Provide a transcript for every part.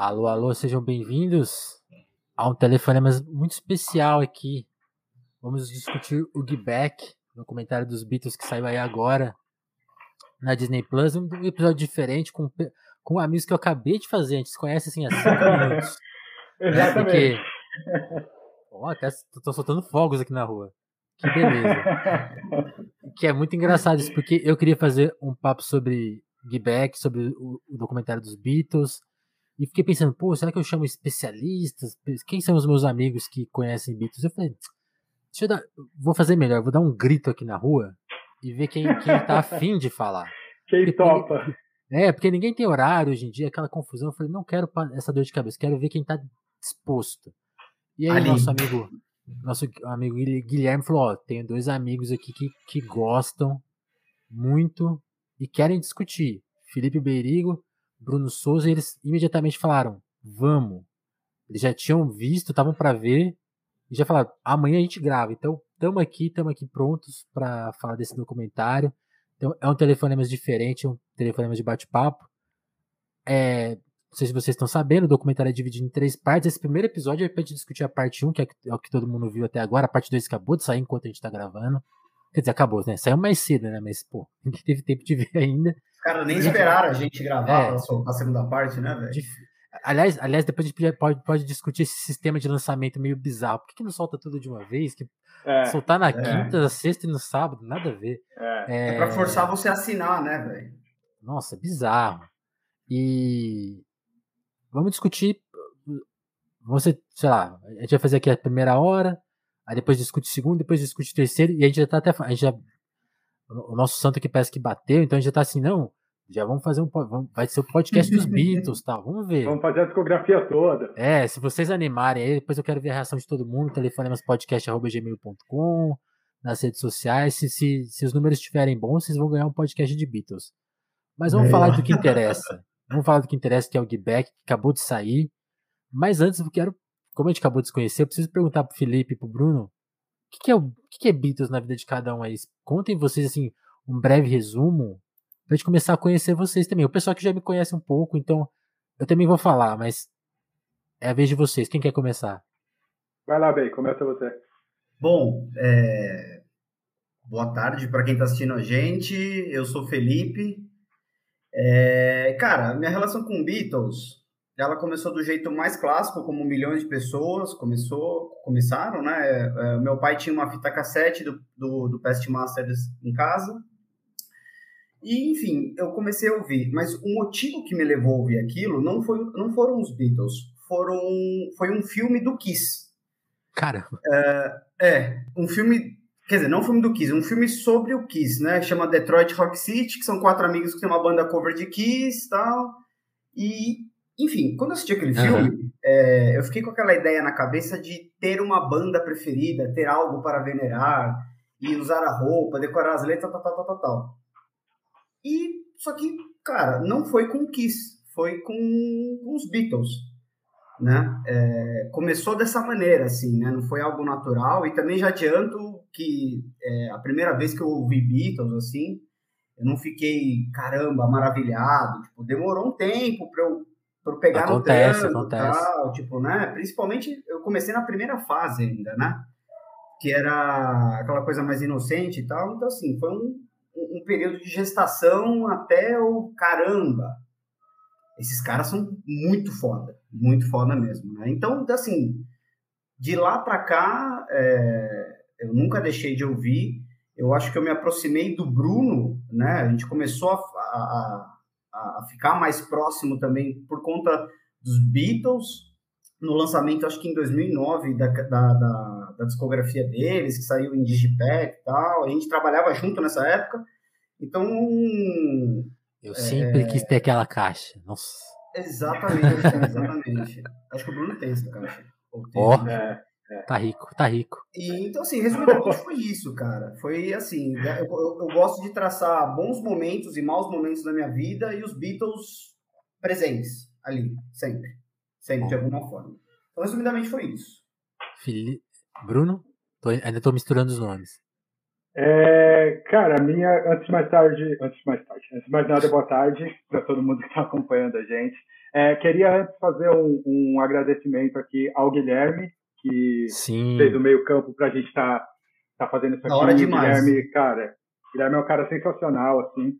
Alô, alô, sejam bem-vindos a um telefonema muito especial aqui. Vamos discutir o Get Back, documentário dos Beatles que saiu aí agora na Disney Plus. Um episódio diferente com, com amigos que eu acabei de fazer. A gente se conhece assim há cinco minutos. Exatamente. Porque... Ó, até tô soltando fogos aqui na rua. Que beleza. que é muito engraçado isso, porque eu queria fazer um papo sobre Get Back, sobre o, o documentário dos Beatles. E fiquei pensando, pô, será que eu chamo especialistas? Quem são os meus amigos que conhecem Beatles? Eu falei, deixa eu dar, vou fazer melhor, vou dar um grito aqui na rua e ver quem, quem tá afim de falar. Quem porque, topa. É, porque ninguém tem horário hoje em dia, aquela confusão. Eu falei, não quero essa dor de cabeça, quero ver quem tá disposto. E aí, Ali. nosso amigo, nosso amigo Guilherme falou: Ó, tenho dois amigos aqui que, que gostam muito e querem discutir. Felipe Beirigo Bruno Souza, e eles imediatamente falaram: vamos. Eles já tinham visto, estavam para ver, e já falaram: amanhã a gente grava. Então, estamos aqui, estamos aqui prontos para falar desse documentário. Então, é um telefonema diferente, um telefonema de bate-papo. É, não sei se vocês estão sabendo, o documentário é dividido em três partes. Esse primeiro episódio é para gente discutir a parte 1, que é, é o que todo mundo viu até agora. A parte 2 acabou de sair enquanto a gente está gravando. Quer dizer, acabou, né? Saiu mais cedo, né? Mas, pô, ninguém teve tempo de ver ainda. Os caras nem esperaram a gente gravar é, a segunda parte, né, velho? Aliás, aliás, depois a gente pode, pode discutir esse sistema de lançamento meio bizarro. Por que, que não solta tudo de uma vez? Que é, soltar na é. quinta, na sexta e no sábado, nada a ver. É, é, é pra forçar você a assinar, né, velho? Nossa, bizarro. E vamos discutir. Você, sei lá, a gente vai fazer aqui a primeira hora, aí depois discute o segundo, depois discute o terceiro, e a gente já tá até. A gente já o nosso santo que parece que bateu, então a gente já tá assim, não, já vamos fazer um vai ser o podcast dos Beatles, tal, vamos ver. Vamos fazer a discografia toda. É, se vocês animarem aí, depois eu quero ver a reação de todo mundo, telefonemaspodcast@gmail.com, nas redes sociais, se, se, se os números estiverem bons, vocês vão ganhar um podcast de Beatles. Mas vamos é. falar do que interessa. Vamos falar do que interessa, que é o Back, que acabou de sair. Mas antes, eu quero, como a gente acabou de se conhecer, eu preciso perguntar pro Felipe e pro Bruno o que, que, é o que, que é Beatles na vida de cada um aí? Contem vocês assim um breve resumo pra gente começar a conhecer vocês também. O pessoal que já me conhece um pouco, então eu também vou falar, mas é a vez de vocês. Quem quer começar? Vai lá, Bey, começa você. Bom, é... boa tarde para quem está assistindo a gente. Eu sou Felipe. É... Cara, minha relação com Beatles ela começou do jeito mais clássico, como milhões de pessoas começou, começaram, né? É, é, meu pai tinha uma fita cassete do, do, do Past Masters em casa. E, enfim, eu comecei a ouvir. Mas o motivo que me levou a ouvir aquilo não, foi, não foram os Beatles, foram, foi um filme do Kiss. Caramba! É, é, um filme Quer dizer, não um filme do Kiss, um filme sobre o Kiss, né? Chama Detroit Rock City, que são quatro amigos que tem uma banda cover de Kiss e tal. E enfim, quando eu assisti aquele uhum. filme, é, eu fiquei com aquela ideia na cabeça de ter uma banda preferida, ter algo para venerar, e usar a roupa, decorar as letras, tal, tal, tal, tal, tal. E, só que, cara, não foi com Kiss, foi com, com os Beatles, né? É, começou dessa maneira, assim, né? Não foi algo natural, e também já adianto que é, a primeira vez que eu ouvi Beatles, assim, eu não fiquei, caramba, maravilhado, tipo, demorou um tempo para eu por pegar acontece, no acontece. tal, tipo, né? Principalmente eu comecei na primeira fase ainda, né? Que era aquela coisa mais inocente e tal. Então, assim, foi um, um período de gestação até o caramba. Esses caras são muito foda, muito foda mesmo, né? Então, assim, de lá para cá, é, eu nunca deixei de ouvir. Eu acho que eu me aproximei do Bruno, né? A gente começou a, a a, ficar mais próximo também por conta dos Beatles, no lançamento, acho que em 2009, da, da, da, da discografia deles, que saiu em Digipack e tal. A gente trabalhava junto nessa época. Então. Eu sempre é... quis ter aquela caixa. Nossa. Exatamente, exatamente. acho que o Bruno tem essa caixa. Ó, oh, é. É. Tá rico, tá rico. E, então, assim, resumidamente foi isso, cara. Foi assim, né, eu, eu, eu, gosto de traçar bons momentos e maus momentos da minha vida e os Beatles presentes ali, sempre. Sempre, de alguma forma. Então, resumidamente foi isso. Fili... Bruno? Tô, ainda tô misturando os nomes. É, cara, a minha, antes de mais tarde, antes de mais tarde, antes de mais nada, boa tarde para todo mundo que está acompanhando a gente. É, queria antes fazer um, um, agradecimento aqui ao Guilherme, que Sim. fez o meio campo para a gente estar tá, tá fazendo isso aqui. hora demais. Guilherme, cara, Guilherme é um cara sensacional, assim.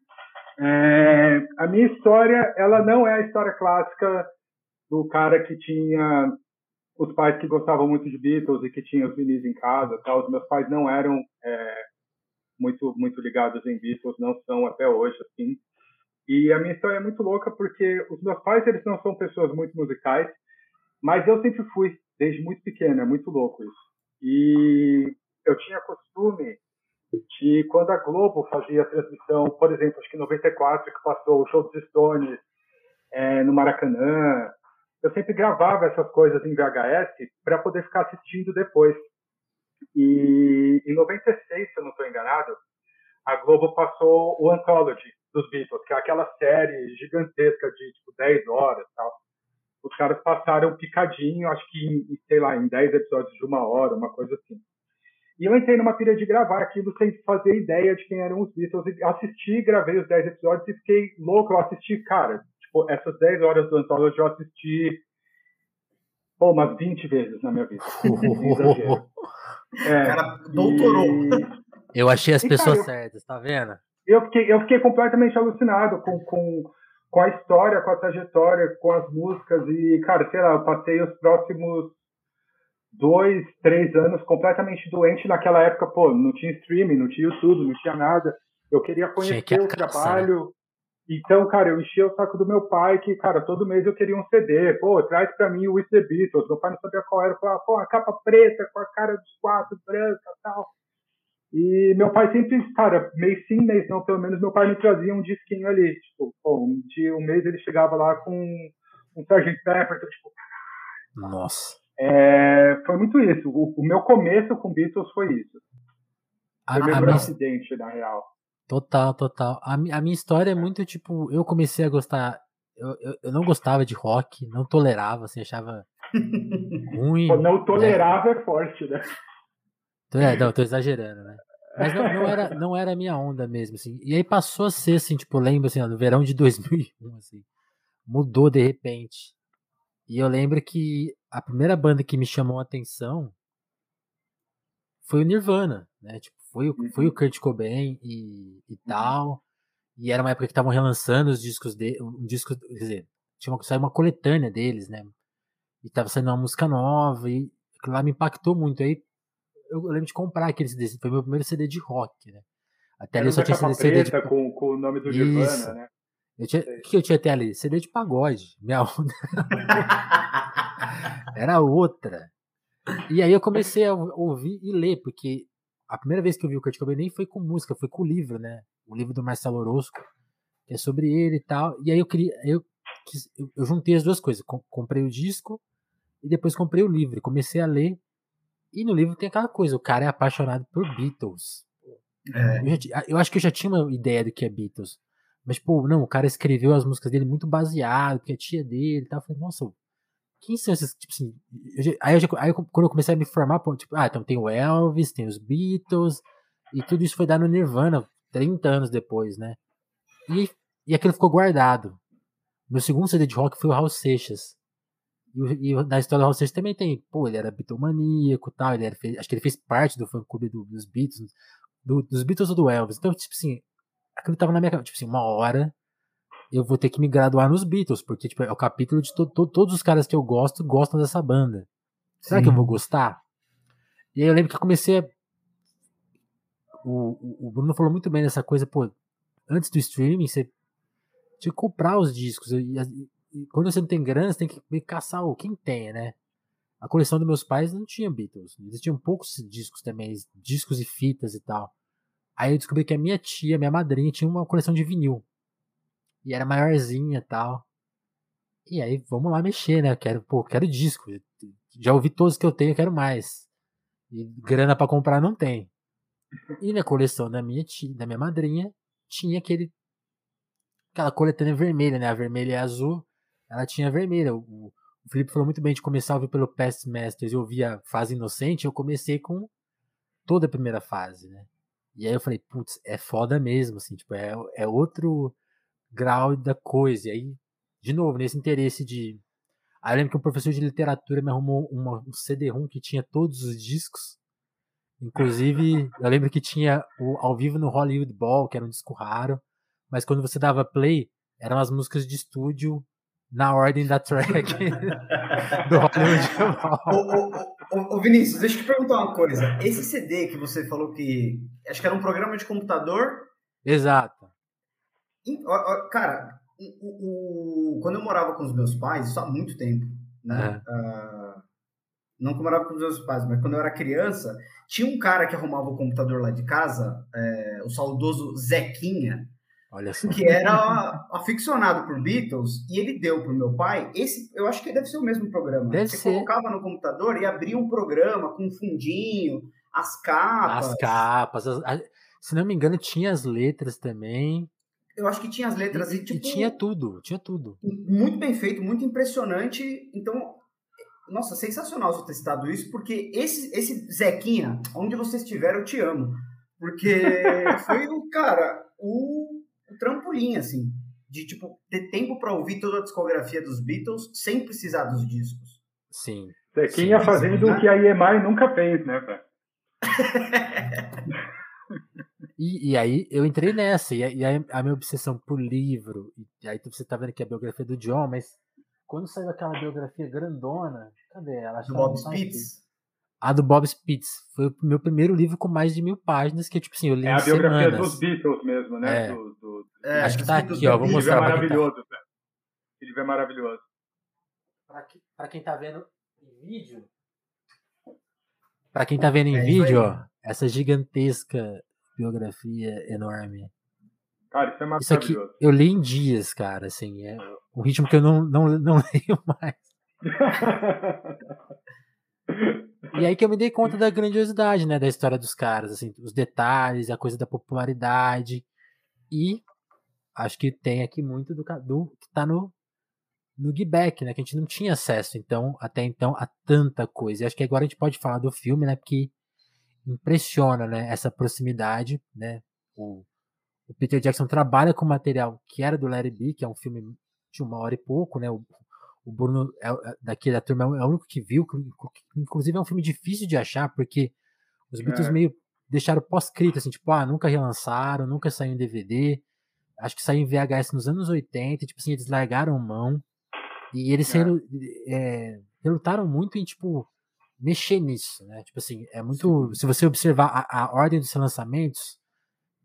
É, a minha história, ela não é a história clássica do cara que tinha os pais que gostavam muito de Beatles e que tinham os vinis em casa, tal. Os meus pais não eram é, muito muito ligados em Beatles, não são até hoje assim. E a minha história é muito louca porque os meus pais eles não são pessoas muito musicais, mas eu sempre fui desde muito pequeno, é muito louco isso. E eu tinha costume de quando a Globo fazia a transmissão, por exemplo, acho que em 94 que passou o show dos Stones é, no Maracanã, eu sempre gravava essas coisas em VHS para poder ficar assistindo depois. E em 96, se eu não estou enganado, a Globo passou o Anthology dos Beatles, que é aquela série gigantesca de tipo 10 horas tal. Os caras passaram picadinho, acho que em, sei lá, em 10 episódios de uma hora, uma coisa assim. E eu entrei numa pilha de gravar aquilo sem fazer ideia de quem eram os Beatles. E assisti, gravei os 10 episódios e fiquei louco. Eu assisti, cara, tipo, essas 10 horas do Anthology eu assisti pô, umas 20 vezes na minha vida. é, cara, doutorou. E... Eu achei as e, pessoas cara, certas, tá vendo? Eu fiquei, eu fiquei completamente alucinado com, com, com a história, com a trajetória, com as músicas. E, cara, sei lá, eu passei os próximos dois, três anos completamente doente naquela época, pô, não tinha streaming, não tinha YouTube, não tinha nada. Eu queria conhecer que o né? trabalho. Então, cara, eu enchia o saco do meu pai que, cara, todo mês eu queria um CD. Pô, traz pra mim o With the Beatles. Meu pai não sabia qual era. Eu falava, pô, a capa preta com a cara dos quatro, branca e tal. E meu pai sempre, cara, mês sim, mês não, pelo menos meu pai me trazia um disquinho ali. Tipo, pô, um, dia, um mês ele chegava lá com um Sgt. Pepper, então, tipo... Nossa. É, foi muito isso. O, o, meu começo com Beatles foi isso. Foi a, meu minha... acidente, na real. Total, total. A, a, minha história é muito tipo, eu comecei a gostar. Eu, eu, eu não gostava de rock, não tolerava, assim, achava ruim. Não tolerava né? é forte, né? É, não, tô exagerando, né? Mas não, não, era, não era a minha onda mesmo, assim. E aí passou a ser, assim, tipo, lembro, assim, no verão de 2001, assim. Mudou de repente. E eu lembro que a primeira banda que me chamou a atenção foi o Nirvana, né? Tipo, foi, o, foi o uhum. Kurt Cobain e, e uhum. tal. E era uma época que estavam relançando os discos dele, um disco, quer dizer, tinha uma, saiu uma coletânea deles, né? E tava saindo uma música nova e aquilo lá me impactou muito. Aí eu lembro de comprar aquele CD, foi meu primeiro CD de rock, né? Até ali eu só tinha CD, CD de... com, com o nome do Nirvana, né? Eu tinha, o que eu tinha até ali? CD de pagode. Minha onda. Era outra. E aí eu comecei a ouvir e ler, porque a primeira vez que eu vi o Kurt Cobain nem foi com música, foi com o livro, né? O livro do Marcelo Orozco, que é sobre ele e tal. E aí eu queria. Eu, eu juntei as duas coisas. Comprei o disco e depois comprei o livro. Comecei a ler. E no livro tem aquela coisa: o cara é apaixonado por Beatles. É. Eu, já, eu, acho que eu já tinha uma ideia do que é Beatles. Mas, pô, não, o cara escreveu as músicas dele muito baseado, porque a tia dele e tal. Eu falei, nossa, quem são esses, tipo assim, eu aí, eu já, aí quando eu comecei a me formar, tipo, ah, então tem o Elvis, tem os Beatles, e tudo isso foi dado no Nirvana 30 anos depois, né? E, e aquilo ficou guardado. Meu segundo CD de rock foi o Raul Seixas. E, e na história do Raul Seixas também tem, pô, ele era bitomaníaco e tal, ele era, acho que ele fez parte do fã clube do, dos Beatles, do, dos Beatles ou do Elvis. Então, tipo assim, aquilo tava na minha cabeça, tipo assim, uma hora eu vou ter que me graduar nos Beatles, porque tipo, é o capítulo de to to todos os caras que eu gosto gostam dessa banda. Será Sim. que eu vou gostar? E aí eu lembro que eu comecei a... o, o Bruno falou muito bem dessa coisa, pô, antes do streaming, você tinha que comprar os discos. E, e, quando você não tem grana, você tem que caçar o quem tem, né? A coleção dos meus pais não tinha Beatles. Existiam poucos discos também, discos e fitas e tal. Aí eu descobri que a minha tia, minha madrinha, tinha uma coleção de vinil. E era maiorzinha e tal. E aí, vamos lá mexer, né? Eu quero, pô, quero disco. Já ouvi todos que eu tenho, quero mais. E grana para comprar não tem. E na coleção da minha tia, da minha madrinha, tinha aquele aquela coletânea vermelha, né? A vermelha e a azul. Ela tinha vermelha. O, o Felipe falou muito bem de começar a ouvir pelo Past Masters e ouvir a fase inocente. Eu comecei com toda a primeira fase, né? E aí eu falei, putz, é foda mesmo, assim, tipo, é, é outro grau da coisa. E aí, de novo, nesse interesse de. Aí eu lembro que um professor de literatura me arrumou uma, um CD-ROM que tinha todos os discos. Inclusive, eu lembro que tinha o Ao Vivo no Hollywood Ball, que era um disco raro. Mas quando você dava play, eram as músicas de estúdio na ordem da track do Hollywood Ball. Ô, ô, Vinícius, deixa eu te perguntar uma coisa. Esse CD que você falou que. Acho que era um programa de computador. Exato. Cara, o, o, quando eu morava com os meus pais, isso há muito tempo, né? É. Uh, não que eu morava com os meus pais, mas quando eu era criança, tinha um cara que arrumava o computador lá de casa, é, o saudoso Zequinha, Olha só. que era aficionado por Beatles, e ele deu pro meu pai, esse, eu acho que deve ser o mesmo programa. Deve Você ser. colocava no computador e abria um programa com um fundinho, as capas. As capas, as, a, se não me engano, tinha as letras também. Eu acho que tinha as letras e, e, tipo, e tinha tudo, tinha tudo. Muito bem feito, muito impressionante. Então, nossa, sensacional você ter citado isso, porque esse, esse Zequinha, onde você estiver, eu te amo. Porque foi o, cara, o um trampolim, assim, de, tipo, ter tempo para ouvir toda a discografia dos Beatles sem precisar dos discos. Sim. Zequinha fazendo o que a EMI nunca fez, né, velho? E, e, aí eu entrei nessa, e, e aí a minha obsessão por livro, e aí você tá vendo que é a biografia do John, mas quando saiu aquela biografia grandona, cadê ela? Do Bob Spitz? A do Bob Spitz. Foi o meu primeiro livro com mais de mil páginas, que tipo assim, eu li É a biografia semanas. dos Beatles mesmo, né? É. Do, do... É, Acho que tá aqui, ó. Vou mostrar. Ele é maravilhoso, velho. Tá... Ele é maravilhoso. Pra, que, pra quem tá vendo em vídeo. Pra quem tá vendo em É vídeo, ó, essa gigantesca biografia enorme. Cara, isso é Isso aqui maravilhoso. eu li em dias, cara, assim, é um ritmo que eu não, não, não leio mais. E aí que eu me dei conta da grandiosidade, né, da história dos caras, assim, os detalhes, a coisa da popularidade. E acho que tem aqui muito do, do que tá no no Gibeck, né, que a gente não tinha acesso, então, até então, a tanta coisa. E acho que agora a gente pode falar do filme, né, porque impressiona, né, essa proximidade, né, o, o Peter Jackson trabalha com material que era do Larry B, que é um filme de uma hora e pouco, né, o, o Bruno é, é- daqui da turma é o único que viu, que, inclusive é um filme difícil de achar, porque os Beatles É. meio deixaram pós-escrito, assim, tipo, ah, nunca relançaram, nunca saiu em DVD, acho que saiu em VHS nos anos 80, tipo assim, eles largaram mão, e eles É. é, relutaram muito em, tipo, mexer nisso, né? Tipo assim, é muito. Se você observar a, a ordem dos lançamentos,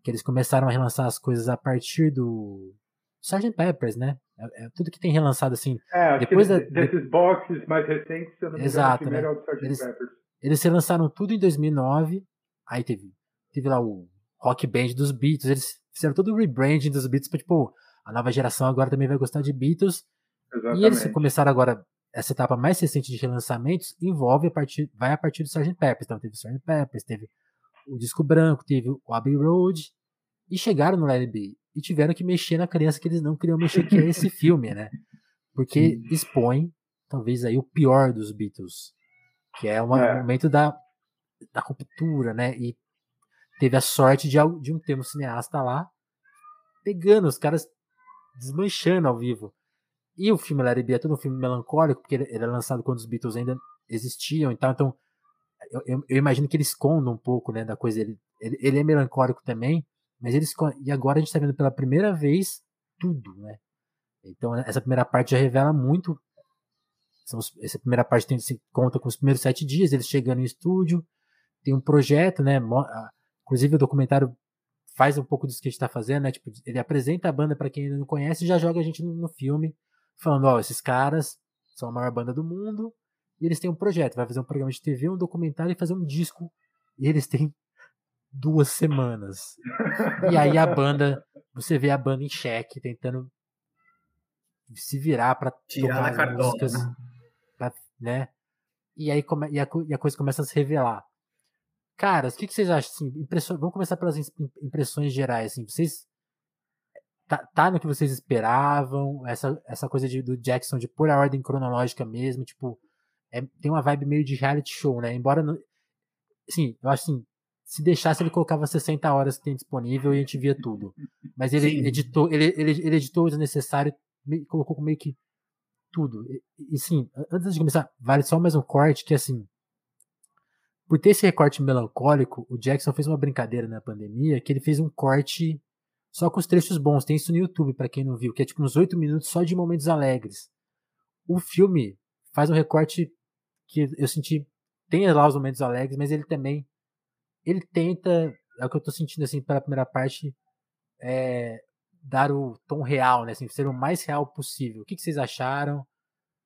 que eles começaram a relançar as coisas a partir do Sgt. Peppers, né? É, é tudo que tem relançado assim. É, Depois da- desses boxes mais recentes, se eu não me Exato, né? é o. Eles- Peppers. Eles relançaram tudo em 2009. Aí teve, teve lá o Rock Band dos Beatles. Eles fizeram todo o rebranding dos Beatles pra, tipo, a nova geração agora também vai gostar de Beatles. E eles Exatamente. começaram agora essa etapa mais recente de relançamentos envolve a partir, vai a partir do Sgt. Peppers. Então teve o Sgt. Peppers, teve o disco branco, teve o Abbey Road e chegaram no It Be e tiveram que mexer na criança que eles não queriam mexer, que é esse filme, né? Porque expõe talvez aí o pior dos Beatles, que é um É. momento da, da ruptura, né? E teve a sorte de, de um ter um cineasta lá pegando os caras desmanchando ao vivo. E o filme Larry B é todo um filme melancólico, porque ele, ele é lançado quando os Beatles ainda existiam e tal, então eu, eu- eu imagino que ele esconda um pouco, né, da coisa dele. Ele, ele é melancólico também, mas ele esconde, e agora a gente tá vendo pela primeira vez tudo, né? Então essa primeira parte já revela muito. Os- essa primeira parte tem, se conta com os primeiros sete dias, eles chegando em estúdio, tem um projeto, né? Inclusive o documentário faz um pouco disso que a gente tá fazendo, né? Tipo, ele apresenta a banda para quem ainda não conhece e já joga a gente no, no filme, falando, ó, esses caras são a maior banda do mundo e eles têm um projeto, vai fazer um programa de TV, um documentário e fazer um disco. E eles têm duas semanas. E aí a banda, você vê a banda em xeque, tentando se virar para Tirar tocar as músicas, né? pra- né? E aí come, e, a, e a coisa começa a se revelar. Caras, o que, que vocês acham? Assim, impressões, vamos começar pelas impressões gerais. Assim, vocês tá, tá no que vocês esperavam? Essa, essa coisa de, do Jackson de pôr a ordem cronológica mesmo, tipo, é- tem uma vibe meio de reality show, né? Embora, não, assim, eu acho assim, se deixasse, ele colocava 60 horas que tem disponível e a gente via tudo. Mas ele Sim. editou, ele, ele, ele editou o desnecessário, colocou meio que tudo. E, e sim, antes de começar, vale só mais um corte que assim. Por ter esse recorte melancólico, o Jackson fez uma brincadeira na pandemia que ele fez um corte só com os trechos bons. Tem isso no YouTube, para quem não viu, que é tipo uns 8 minutos só de momentos alegres. O filme faz um recorte que eu senti. Tem lá os momentos alegres, mas ele também. Ele tenta. É o que eu tô sentindo assim pela primeira parte. É, dar o tom real, né? Assim, ser o mais real possível. O que, que vocês acharam?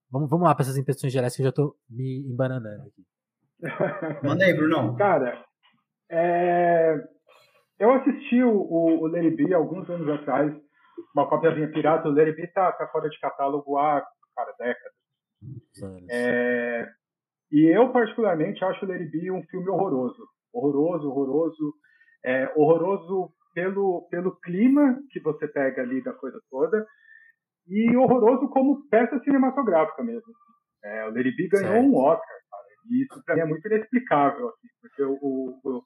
Vamos, vamos lá para essas impressões gerais que eu já estou me embananando aqui. Manda aí, Brunão. Cara, é... eu assisti o, o, o Larry B alguns anos atrás, uma cópiazinha pirata. O Larry B tá, tá fora de catálogo há, cara, décadas. É... E eu, particularmente, acho o Larry B um filme horroroso. Horroroso, horroroso. É, horroroso pelo, pelo clima que você pega ali da coisa toda e horroroso como peça cinematográfica mesmo. É, o Lady B ganhou certo. um Oscar, cara, e isso para mim é muito inexplicável, assim, porque o, o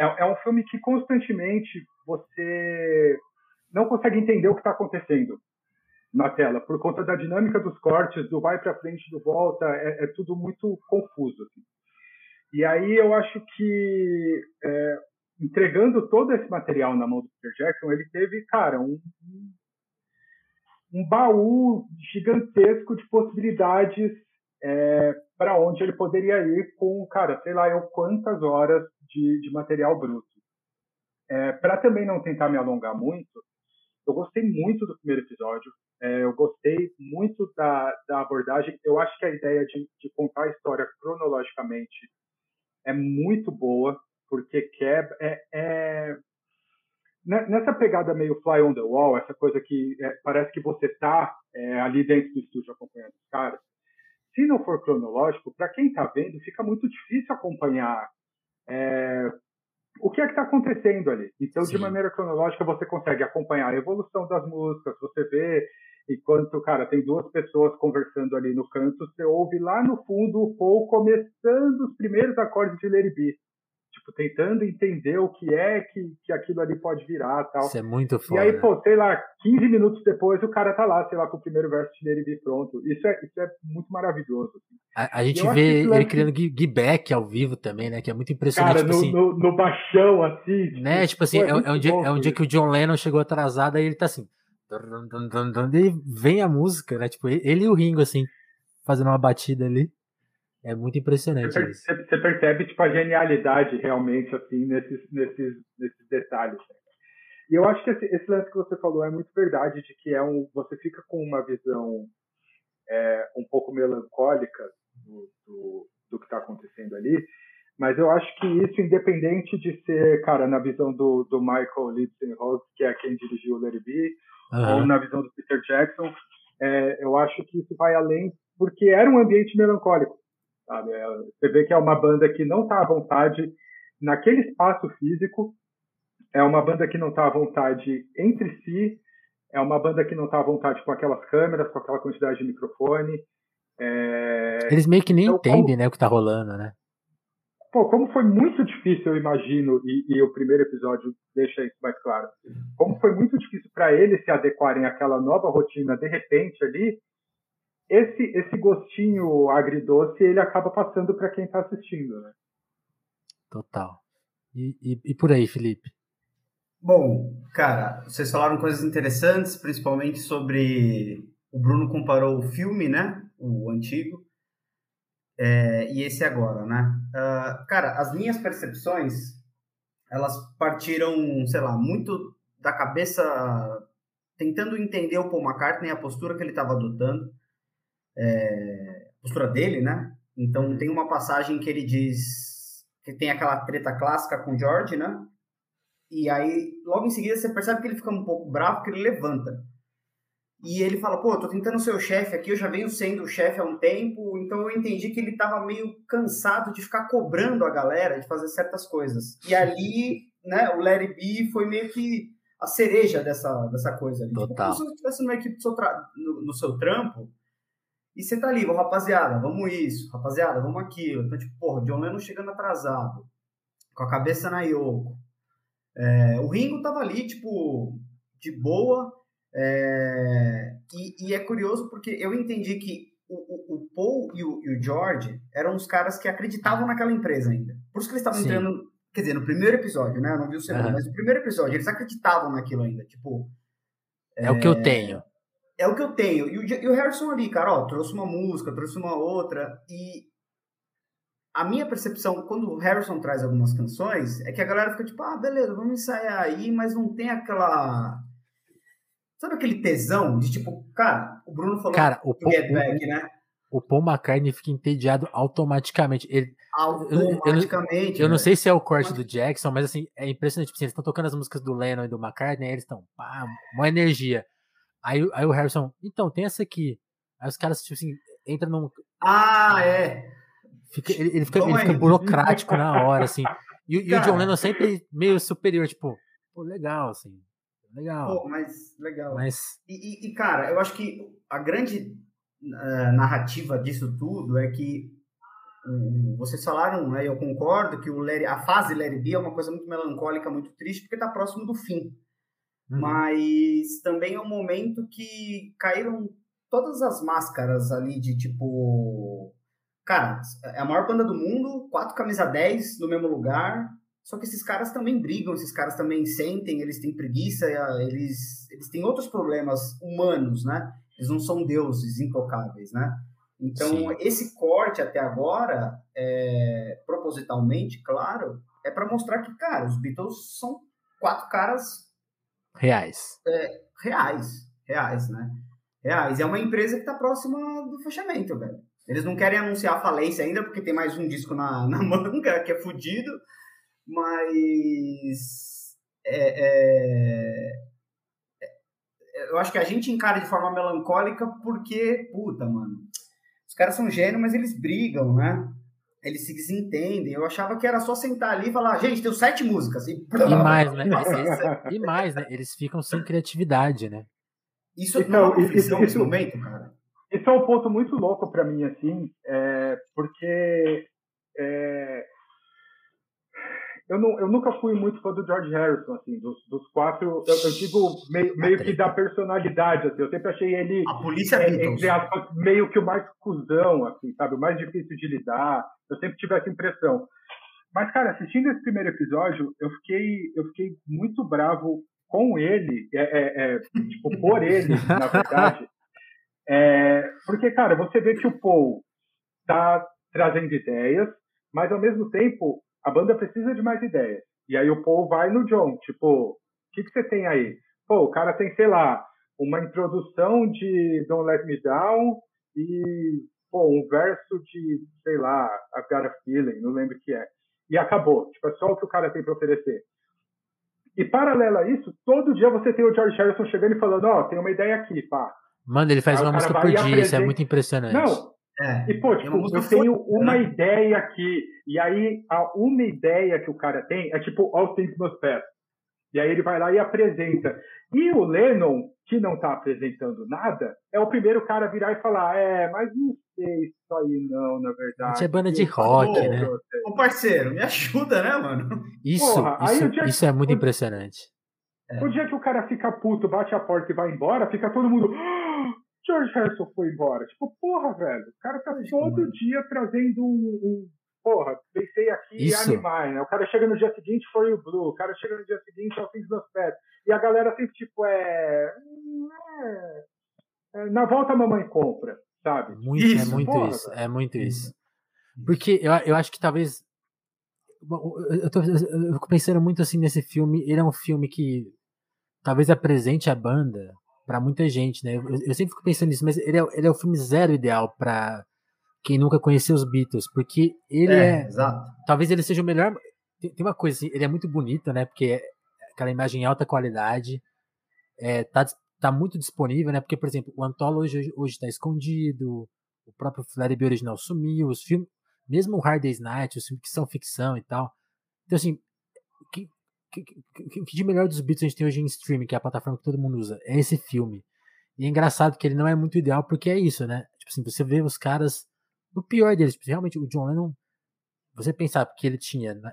é, é, um filme que constantemente você não consegue entender o que está acontecendo na tela, por conta da dinâmica dos cortes, do vai para frente, do volta, é, é, tudo muito confuso. Assim. E aí eu acho que é, entregando todo esse material na mão do Peter Jackson, ele teve, cara, um, um baú gigantesco de possibilidades é, para onde ele poderia ir com, cara, sei lá eu quantas horas de, de material bruto. É, para também não tentar me alongar muito, eu gostei muito do primeiro episódio, é, eu gostei muito da, da abordagem. Eu acho que a ideia de, de contar a história cronologicamente é muito boa porque quebra. É, é, nessa pegada meio fly on the wall, essa coisa que é, parece que você está é, ali dentro do estúdio acompanhando os caras, se não for cronológico, para quem está vendo, fica muito difícil acompanhar é, o que é que está acontecendo ali. Então, Sim. de maneira cronológica, você consegue acompanhar a evolução das músicas, você vê enquanto, cara, tem duas pessoas conversando ali no canto, você ouve lá no fundo o Paul começando os primeiros acordes de Larry tipo, tentando entender o que é que, que aquilo ali pode virar tal. Isso é muito foda. E aí, pô, sei lá, 15 minutos depois o cara tá lá, sei lá, com o primeiro verso de pronto. Isso é, isso é muito maravilhoso. Assim. A, a, gente vê ele criando gui ao vivo também, né? Que é muito impressionante. Cara, tipo no, assim, no, no, baixão, assim. Tipo, né? Tipo assim, é, é, um dia, é um dia que o John Lennon chegou atrasado, aí ele tá assim. E vem a música, né? Tipo, ele e o Ringo, assim, fazendo uma batida ali. É muito impressionante você, isso. Você percebe tipo, a genialidade realmente assim nesses, nesses, nesses detalhes. E eu acho que esse, esse, lance que você falou é muito verdade, de que é um, você fica com uma visão é, um pouco melancólica do, do, do que está acontecendo ali, mas eu acho que isso, independente de ser, cara, na visão do, do Michael Lipton que é quem dirigiu o Larry B, uhum. ou na visão do Peter Jackson, é, eu acho que isso vai além, porque era um ambiente melancólico. Sabe? É, você vê que é uma banda que não está à vontade naquele espaço físico, é uma banda que não está à vontade entre si, é uma banda que não está à vontade com aquelas câmeras, com aquela quantidade de microfone. É... Eles meio que nem então, entendem como... né, o que está rolando, né? Pô, como foi muito difícil, eu imagino, e, e, o primeiro episódio deixa isso mais claro, como foi muito difícil para eles se adequarem àquela nova rotina de repente ali, esse, esse gostinho agridoce ele acaba passando para quem está assistindo, né? Total. E, e, e, por aí, Felipe? Bom, cara, vocês falaram coisas interessantes, principalmente sobre. O Bruno comparou o filme, né? O antigo. É, e esse agora, né? Uh, cara, as minhas percepções, elas partiram, sei lá, muito da cabeça, tentando entender o Paul McCartney, a postura que ele estava adotando é, postura dele, né? Então tem uma passagem que ele diz que tem aquela treta clássica com o George, né? E aí, logo em seguida, você percebe que ele fica um pouco bravo, porque ele levanta. E ele fala, pô, eu tô tentando ser o chefe aqui, eu já venho sendo o chefe há um tempo, então eu entendi que ele tava meio cansado de ficar cobrando a galera de fazer certas coisas. E ali, né, o Larry B foi meio que a cereja dessa, dessa coisa ali. Total. Tipo, como se você estivesse numa equipe no, no seu trampo, e você tá ali, rapaziada, vamos isso, rapaziada, vamos aquilo. Então, tipo, porra, John Lennon chegando atrasado. com a cabeça na Yoko. É, o Ringo tava ali, tipo, de boa. É, e, e, é curioso porque eu entendi que o, o, o Paul e o, e o, George eram os caras que acreditavam naquela empresa ainda. Por isso que eles estavam entrando, quer dizer, no primeiro episódio, né? Eu não vi o segundo, uhum. mas no primeiro episódio eles acreditavam naquilo ainda. Tipo. É, é o que eu tenho. É o que eu tenho. E o, e o Harrison ali, cara, ó, trouxe uma música, trouxe uma outra. E a minha percepção, quando o Harrison traz algumas canções, é que a galera fica tipo, ah, beleza, vamos ensaiar aí, mas não tem aquela. Sabe aquele tesão de tipo, cara, o Bruno falou cara, o Paul, Get Back, né? O Paul McCartney fica entediado automaticamente. Ele, automaticamente. Eu, eu, eu não sei se é o corte do Jackson, mas assim, é impressionante. Tipo, assim, eles estão tocando as músicas do Lennon e do McCartney, aí eles estão, pá, uma energia. Aí, aí o Harrison, então, tem essa aqui. Aí os caras, tipo assim, entram num. Ah, é. Fica, ele, ele, fica, ele fica burocrático na hora, assim. E, e o John Lennon sempre meio superior, tipo, pô, legal, assim. Legal. Pô, mas legal. Mas... E, e, cara, eu acho que a grande uh, narrativa disso tudo é que um, vocês falaram, né, eu concordo, que o Larry, a fase Larry B é uma coisa muito melancólica, muito triste, porque está próximo do fim. Uhum. Mas também é um momento que caíram todas as máscaras ali de tipo Cara, é a maior banda do mundo, quatro camisa 10 no mesmo lugar. Só que esses caras também brigam, esses caras também sentem, eles têm preguiça, eles, eles têm outros problemas humanos, né? Eles não são deuses intocáveis, né? Então, Sim. esse corte até agora, é, propositalmente, claro, é para mostrar que, cara, os Beatles são quatro caras reais. É, reais, reais, né? Reais. É uma empresa que está próxima do fechamento, velho. Eles não querem anunciar a falência ainda, porque tem mais um disco na, na manga, que é fudido, mas. É, é, é, eu acho que a gente encara de forma melancólica porque, puta, mano. Os caras são gênios, mas eles brigam, né? Eles se desentendem. Eu achava que era só sentar ali e falar, gente, tem sete músicas. E, e mais, né? e mais, né? Eles ficam sem criatividade, né? Isso então, não é visão isso, momento, cara. Isso é um ponto muito louco para mim, assim, é, porque é, eu, não, eu nunca fui muito fã do George Harrison, assim, dos, dos quatro, eu, eu digo meio, meio que da personalidade, assim, eu sempre achei ele, a polícia é, entre aspas, meio que o mais cuzão, assim, sabe, o mais difícil de lidar, eu sempre tive essa impressão. Mas, cara, assistindo esse primeiro episódio, eu fiquei, eu fiquei muito bravo com ele, é, é, é tipo, por ele, na verdade, é, porque, cara, você vê que o Paul tá trazendo ideias, mas ao mesmo tempo a banda precisa de mais ideias. E aí o Paul vai no John, tipo, o que, que você tem aí? Pô, o cara tem, sei lá, uma introdução de Don't Let Me Down e pô, um verso de, sei lá, I've Got a Feeling, não lembro o que é. E acabou. Tipo, é só o que o cara tem para oferecer. E paralelo a isso, todo dia você tem o George Harrison chegando e falando, ó, oh, tem uma ideia aqui, pá. Mano, ele faz Aí uma música por dia, apresenta... isso é muito impressionante. Não, é. E, pô, tipo, eu tenho uma né? ideia aqui, e aí a uma ideia que o cara tem é tipo All Things Must Pass. E aí ele vai lá e apresenta. E o Lennon, que não tá apresentando nada, é o primeiro cara a virar e falar: É, mas não sei isso aí não, na verdade. Isso é banda de rock, Pô, né? Ô, parceiro, me ajuda, né, mano? Isso, Porra, isso, isso é muito impressionante. É. O dia que o cara fica puto, bate a porta e vai embora, fica todo mundo. Ah, George Harrison foi embora. Tipo, porra, velho. O cara tá todo dia trazendo um, um. Porra, pensei aqui Isso. animais, né? O cara chega no dia seguinte, foi o Blue. O cara chega no dia seguinte, é o Things dos Pets. E a galera sempre, tipo, é, é, é. Na volta a mamãe compra, sabe? Muito, é isso, é muito porra, isso. Velho. É muito isso. Porque eu, eu acho que talvez. Eu, tô, eu fico pensando muito assim nesse filme. Ele é um filme que talvez apresente a banda para muita gente, né? Eu, eu, sempre fico pensando nisso, mas ele é, ele é o filme zero ideal para quem nunca conheceu os Beatles, porque ele é, é talvez ele seja o melhor. Tem, tem, uma coisa assim, ele é muito bonito, né? Porque é aquela imagem em alta qualidade, é, tá, tá muito disponível, né? Porque, por exemplo, o Anthology hoje, hoje tá escondido, o próprio Flash original sumiu, os filmes, mesmo o Hard Day's Night, os filmes que são ficção e tal. Então, assim, que, que, que, que de melhor dos Beatles a gente tem hoje em streaming, que é a plataforma que todo mundo usa? É esse filme. E é engraçado que ele não é muito ideal, porque é isso, né? Tipo assim, você vê os caras. O pior deles, tipo, realmente o John Lennon. Você pensar que ele tinha. Né,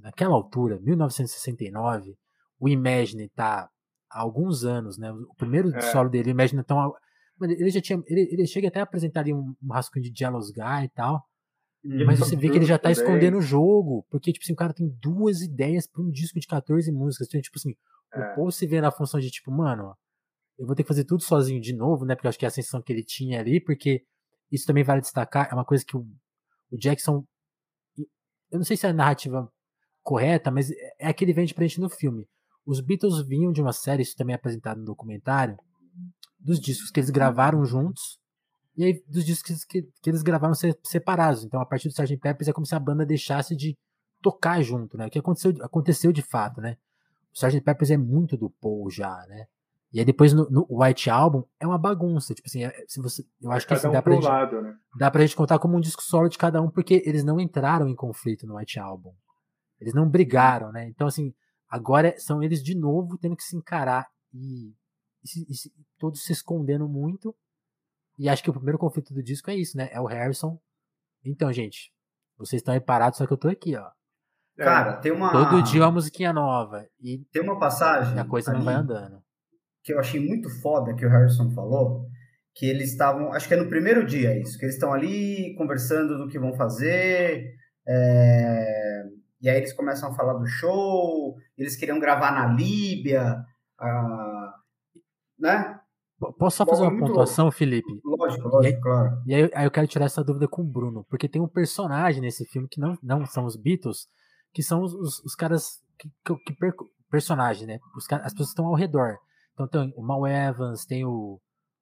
naquela altura, 1969, o Imagine tá há alguns anos, né? O primeiro é. solo dele, o Imagine então ele já tinha ele, ele chega até a apresentar ali um, um rascunho de Jealous Guy e tal. E mas você vê que ele já tá também. escondendo o jogo, porque tipo assim, o cara tem duas ideias para um disco de 14 músicas, então, tipo assim, é. o Paul se vê na função de tipo, mano, eu vou ter que fazer tudo sozinho de novo, né? Porque eu acho que é a sensação que ele tinha ali, porque isso também vale destacar, é uma coisa que o, o Jackson eu não sei se é a narrativa correta, mas é a que ele vende pra gente no filme. Os Beatles vinham de uma série, isso também é apresentado no documentário, dos discos que eles gravaram juntos, e aí dos discos que, que eles gravaram separados. Então, a partir do Sgt. Peppers é como se a banda deixasse de tocar junto, né? O que aconteceu, aconteceu de fato, né? O Sgt. Peppers é muito do Paul já, né? E aí depois no, no, White Album é uma bagunça. Tipo assim, é, se você, eu acho que assim, dá, pra gente, lado, né? dá pra gente contar como um disco solo de cada um, porque eles não entraram em conflito no White Album. Eles não brigaram, né? Então, assim, agora são eles de novo tendo que se encarar e, e, e, todos se escondendo muito. E acho que o primeiro conflito do disco é isso, né? É o Harrison. Então, gente, vocês estão aí parados, só que eu tô aqui, ó. Cara, tem uma. Todo dia uma musiquinha nova. E tem uma passagem. a coisa não vai andando que eu achei muito foda que o Harrison falou, que eles estavam, acho que é no primeiro dia isso, que eles estão ali conversando do que vão fazer, é, e aí eles começam a falar do show, eles queriam gravar na Líbia, a, né? Posso só fazer uma pontuação, louco. Felipe? Lógico, lógico, e aí, claro. E aí, aí, eu quero tirar essa dúvida com o Bruno, porque tem um personagem nesse filme que não, não são os Beatles, que são os, os, os caras que, que, que personagem, né? Os, as pessoas que estão ao redor. Então tem o Mal Evans, tem o,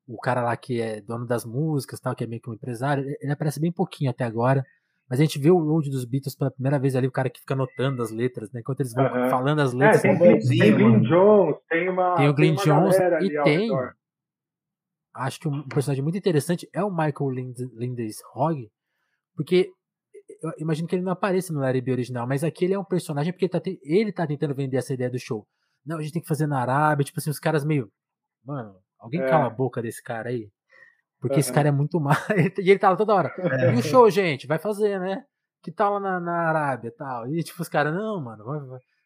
o cara lá que é dono das músicas, tal, que é meio que um empresário. Ele aparece bem pouquinho até agora. Mas a gente vê o road dos Beatles pela primeira vez ali, o cara que fica anotando as letras, né? Enquanto eles vão uh -huh. falando as letras. É, tem, tem Glenn Jones, tem uma. Tem o Glenn Jones e tem. Acho que um personagem muito interessante é o Michael Lind Linders-Hogg, porque eu imagino que ele não apareça no Larry B original, mas aqui ele é um personagem porque ele tá, ele tá tentando vender essa ideia do show. Não, a gente tem que fazer na Arábia. Tipo assim, os caras meio. Mano, alguém é. cala a boca desse cara aí. Porque uhum. esse cara é muito mal. e ele tava toda hora. É. E o show, gente? Vai fazer, né? Que tal lá na, na Arábia e tal? E tipo, os caras, não, mano, vai.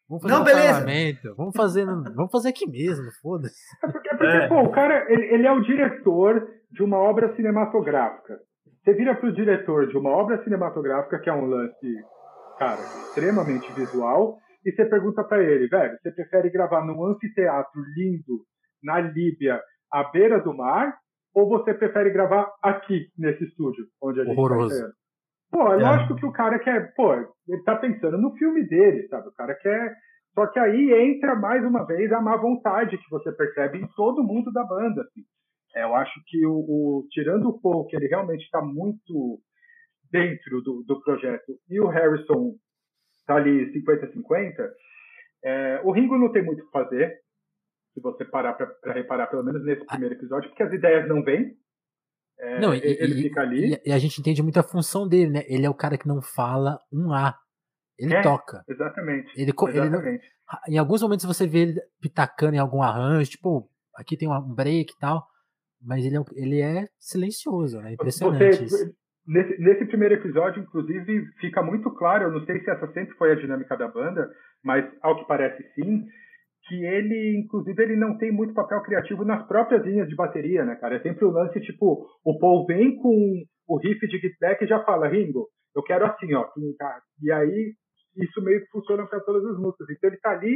Vamos fazer não, um beleza. Vamos fazer, vamos fazer aqui mesmo, foda-se. É porque, porque é. pô, o cara, ele, ele, é o diretor de uma obra cinematográfica. Você vira pro diretor de uma obra cinematográfica, que é um lance, cara, extremamente visual, e você pergunta para ele, velho, você prefere gravar num anfiteatro lindo na Líbia, à beira do mar, ou você prefere gravar aqui nesse estúdio onde a gente Horroroso. tá Pô, é, é lógico que o cara quer, pô, ele tá pensando no filme dele, sabe? O cara quer só que aí entra mais uma vez a má vontade que você percebe em todo mundo da banda. Assim. É, eu acho que o, o, tirando o Paul, que ele realmente está muito dentro do, do projeto, e o Harrison tá ali 50-50, é, o Ringo não tem muito o que fazer, se você parar para reparar, pelo menos nesse primeiro episódio, porque as ideias não vêm. É, não, e, ele e, fica ali. E a gente entende muito a função dele, né? Ele é o cara que não fala um A. Ele é, toca. Exatamente. Ele, exatamente. Ele, em alguns momentos você vê ele pitacando em algum arranjo, tipo, aqui tem um break e tal, mas ele é, ele é silencioso, né? Impressionante você, isso. Nesse, nesse, primeiro episódio, inclusive, fica muito claro, eu não sei se essa sempre foi a dinâmica da banda, mas ao que parece sim, que ele, inclusive, ele não tem muito papel criativo nas próprias linhas de bateria, né, cara? É sempre o lance, tipo, o Paul vem com o riff de Back e já fala, Ringo, eu quero assim, ó. E aí, isso meio que funciona para todas as músicas. Então ele tá ali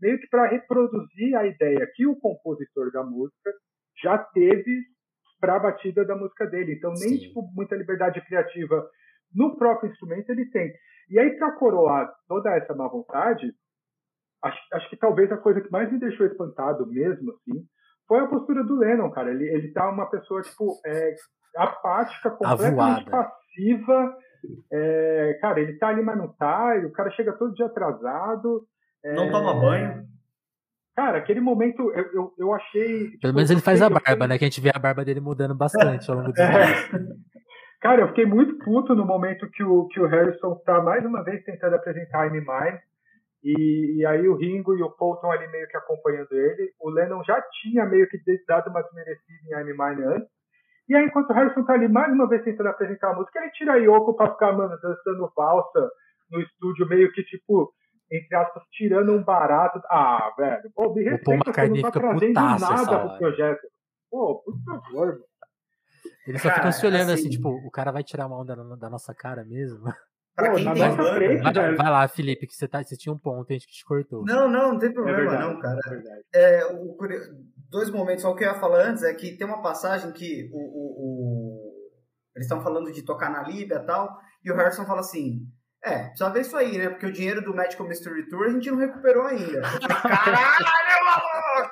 meio que para reproduzir a ideia que o compositor da música já teve para a batida da música dele. Então, nem tipo, muita liberdade criativa no próprio instrumento ele tem. E aí, para coroar toda essa má vontade, acho, acho que talvez a coisa que mais me deixou espantado mesmo, assim, foi a postura do Lennon, cara. Ele, ele tá uma pessoa, tipo, é, apática, completamente passiva. É, cara, ele tá ali, mas não tá. o cara chega todo dia atrasado. É, não toma banho. Cara, aquele momento eu, eu, eu achei. Tipo, Pelo menos ele faz a barba, né? Que a gente vê a barba dele mudando bastante ao longo do é. Cara, eu fiquei muito puto no momento que o, que o Harrison tá mais uma vez tentando apresentar I'm Mine. E, e aí o Ringo e o Paul estão ali meio que acompanhando ele. O Lennon já tinha meio que dado uma desmerecida em I'm Mine antes. E aí, enquanto o Harrison tá ali mais uma vez tentando apresentar a música, ele tira a Yoko pra ficar, mano, dançando valsa no estúdio meio que, tipo, entre aspas, tirando um barato. Ah, velho, pô, me respeita, você não tá trazendo nada pro projeto. Pô, por favor, mano. Eles só ficam se olhando assim, assim, tipo, o cara vai tirar uma onda da nossa cara mesmo. Pra quem tem vai, frente, vai, vai, lá, Felipe, que você, tá, você tinha um ponto, a gente te cortou. Não, não, não tem problema, é verdade, não, cara. É, é o, dois momentos, só o que eu ia falar antes é que tem uma passagem que o, o, o eles estão falando de tocar na Líbia e tal, e o Harrison fala assim: é, precisa ver isso aí, né? Porque o dinheiro do Magical Mystery Tour a gente não recuperou ainda. Caralho,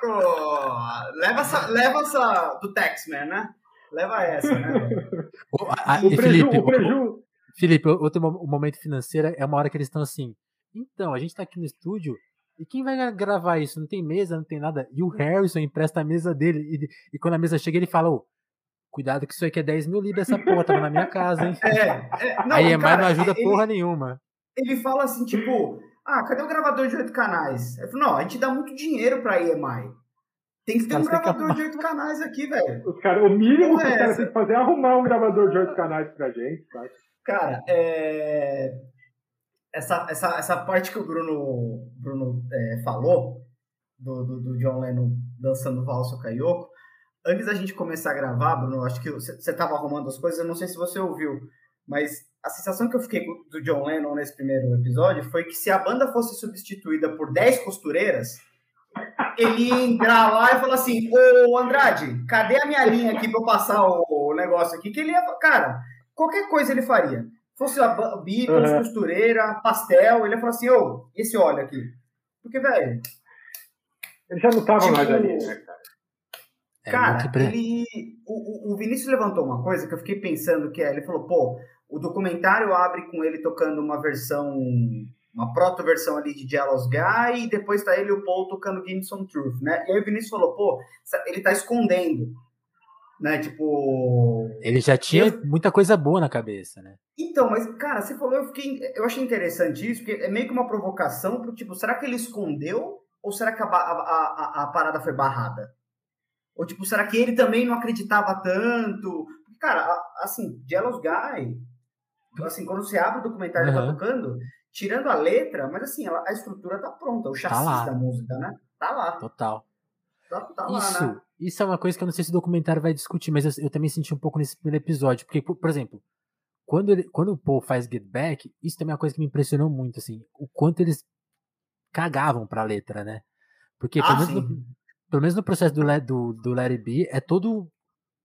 maluco! Leva essa, leva essa do Taxman, né? Leva essa, né? o, a, o, Felipe, o, preju... Felipe, outro momento financeiro é uma hora que eles estão assim. Então, a gente tá aqui no estúdio e quem vai gravar isso? Não tem mesa, não tem nada. E o Harrison empresta a mesa dele. E, e quando a mesa chega, ele fala: oh, Cuidado que isso aqui é 10 mil libras essa porra, tava na minha casa, hein? É, é não, Aí é mais não ajuda ele, porra nenhuma. Ele fala assim, tipo, ah, cadê o gravador de oito canais? Eu falo, não, a gente dá muito dinheiro pra EMI. Tem que ter um gravador que... de oito canais aqui, velho. Os cara, o mínimo que os caras têm que fazer é arrumar um gravador de oito canais pra gente, tá? Cara, é... essa, essa, essa parte que o Bruno, Bruno é, falou, do, do, do, John Lennon dançando valsa com a Yoko, antes da gente começar a gravar, Bruno, acho que você estava arrumando as coisas, eu não sei se você ouviu, mas a sensação que eu fiquei do John Lennon nesse primeiro episódio foi que se a banda fosse substituída por 10 costureiras, ele ia entrar lá e falar assim: Ô Andrade, cadê a minha linha aqui para eu passar o negócio aqui? Que ele ia, cara, qualquer coisa ele faria. Fosse a Beatles, uhum. costureira, pastel, ele ia falar assim: ô, esse óleo aqui. Porque, velho. Ele já não tava tipo, mais ali, né, cara? É cara, ele. O, o Vinícius levantou uma coisa que eu fiquei pensando que é, ele falou, pô, o documentário abre com ele tocando uma versão uma proto-versão ali de Jealous Guy, e depois tá ele e o Paul tocando Games on Truth, né? E aí o Vinícius falou, pô, ele tá escondendo, né? Tipo... Ele já tinha eu... muita coisa boa na cabeça, né? Então, mas, cara, você falou, eu fiquei... Eu achei interessante isso, porque é meio que uma provocação pro tipo, será que ele escondeu ou será que a, a, a, a parada foi barrada? Ou, tipo, será que ele também não acreditava tanto? Cara, assim, Jealous Guy... Assim, quando você abre o documentário uhum. e tá tocando, tirando a letra, mas assim, ela, a estrutura tá pronta, o tá chassi tá da música, né? Tá lá. Total. Tá, tá isso, lá, né? Isso é uma coisa que eu não sei se o documentário vai discutir, mas eu, eu também senti um pouco nesse primeiro episódio. Porque, por, por exemplo, quando, ele, quando o Paul faz Get Back, isso também é uma coisa que me impressionou muito, assim, o quanto eles cagavam pra letra, né? Porque, ah, pelo, menos no, pelo, menos no, processo do, do, do It Be, é todo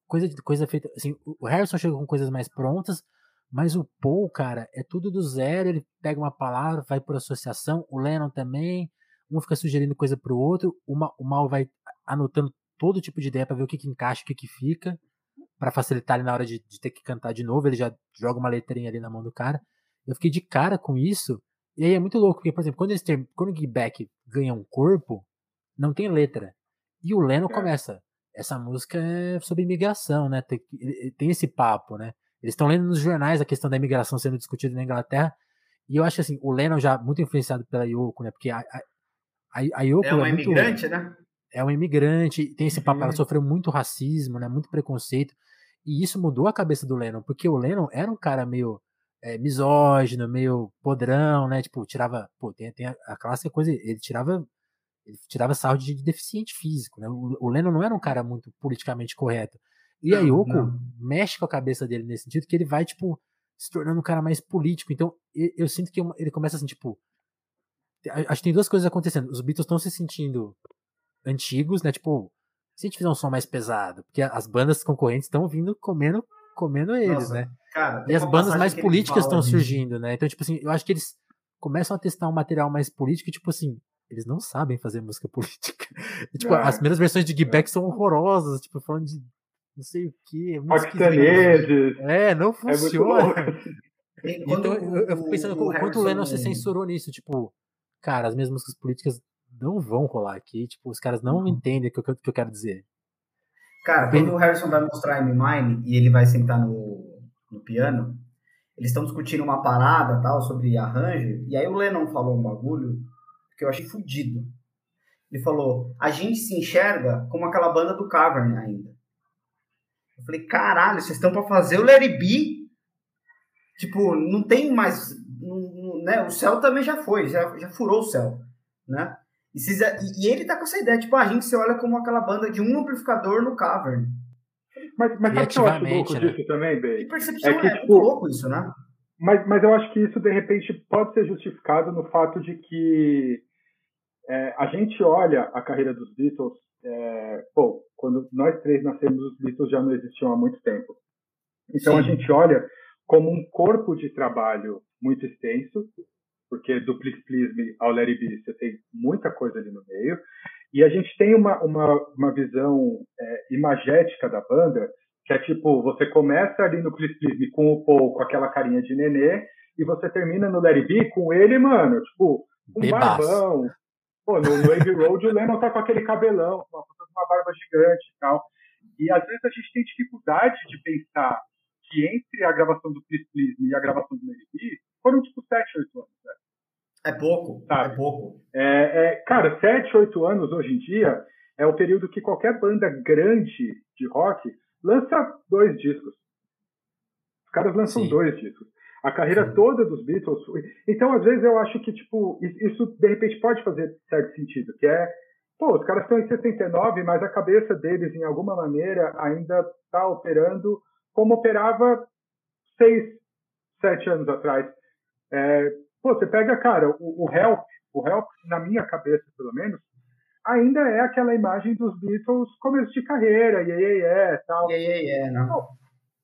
coisa, coisa feita. Assim, o Harrison chega com coisas mais prontas, mas o Paul, cara, é tudo do zero. Ele pega uma palavra, vai por associação. O Lennon também. Um fica sugerindo coisa pro outro. O Mal vai anotando todo tipo de ideia para ver o que, que encaixa, o que, que fica. para facilitar ele na hora de, de, ter que cantar de novo. Ele já joga uma letrinha ali na mão do cara. Eu fiquei de cara com isso. E aí é muito louco, porque, por exemplo, quando, eles ter, quando o Get Back ganha um corpo, não tem letra. E o Lennon é. começa. Essa música é sobre imigração, né? Tem, tem esse papo, né? Eles estão lendo nos jornais a questão da imigração sendo discutida na Inglaterra. E eu acho assim, o Lennon já muito influenciado pela Yoko, né? Porque a, a, a Yoko. É uma é muito, imigrante, né? É uma imigrante, tem esse papo, ela uhum. sofreu muito racismo, né? Muito preconceito. E isso mudou a cabeça do Lennon, porque o Lennon era um cara meio é, misógino, meio podrão, né? Tipo, tirava. Pô, tem, tem a, a clássica coisa, ele tirava. Ele tirava saúde de deficiente físico, né? O, o Lennon não era um cara muito politicamente correto. E a Yoko não. mexe com a cabeça dele nesse sentido, que ele vai, tipo, se tornando um cara mais político. Então, eu, eu sinto que ele começa assim, tipo. Acho que tem duas coisas acontecendo. Os Beatles estão se sentindo antigos, né? Tipo, se a gente fizer um som mais pesado, porque as bandas concorrentes estão vindo comendo, comendo eles, Nossa, né? Cara, e as bandas mais políticas estão surgindo, né? Então, tipo assim, eu acho que eles começam a testar um material mais político e, tipo assim, eles não sabem fazer música política. E, tipo, as primeiras versões de Give Back são horrorosas, tipo, falando de não sei o que. É, Paquistaneses. é, não funciona. É então eu, eu fico pensando o quanto o Lennon se censurou nisso. Tipo, cara, as minhas músicas políticas não vão rolar aqui. Tipo, os caras não uhum. entendem o que, eu, que eu quero dizer. Cara, quando o Harrison vai mostrar M Mine e ele vai sentar no, no piano, eles estão discutindo uma parada tal sobre arranjo, e aí o Lennon falou um bagulho que eu achei fodido. Ele falou: a gente se enxerga como aquela banda do Cavern ainda. Eu falei, caralho, vocês estão para fazer o Larry B? Tipo, não tem mais né, o céu também já foi, já, já furou o céu, né? E, e, ele tá com essa ideia, tipo, a gente se olha como aquela banda de um amplificador no cavern. Mas, mas sabe o que eu acho louco né? disso também, Bey? E percepção é, que, é tipo, louco isso, né? Mas, mas eu acho que isso, de repente, pode ser justificado no fato de que é, a gente olha a carreira dos Beatles, é, pô, quando nós três nascemos, os Beatles já não existiam há muito tempo. Então Sim. a gente olha como um corpo de trabalho muito extenso, porque do Please Please Me ao Larry B você tem muita coisa ali no meio, e a gente tem uma, uma, uma visão é, imagética da banda, que é tipo, você começa ali no Please Please Me com o Paul com aquela carinha de nenê, e você termina no Larry B com ele, mano, tipo, um Bebaço. barbão. Pô, no, Abbey Road o Lennon tá com aquele cabelão, uma, uma barba gigante e tal. E às vezes a gente tem dificuldade de pensar que entre a gravação do Please Please Me e a gravação do Lady B foram tipo 7, 8 anos. Né? É pouco, sabe? é pouco. É, é, cara, 7, 8 anos hoje em dia é o período que qualquer banda grande de rock lança dois discos. Os caras lançam Sim. dois discos. A carreira Sim. toda dos Beatles. Então, às vezes, eu acho que, tipo, isso de repente pode fazer certo sentido, que é, pô, os caras estão em 69, mas a cabeça deles, em alguma maneira, ainda está operando como operava seis, sete anos atrás. É, pô, você pega, cara, o, o, Help, o Help, na minha cabeça, pelo menos, ainda é aquela imagem dos Beatles começo de carreira, iê, iê, iê, tal. Iê, iê, iê, não.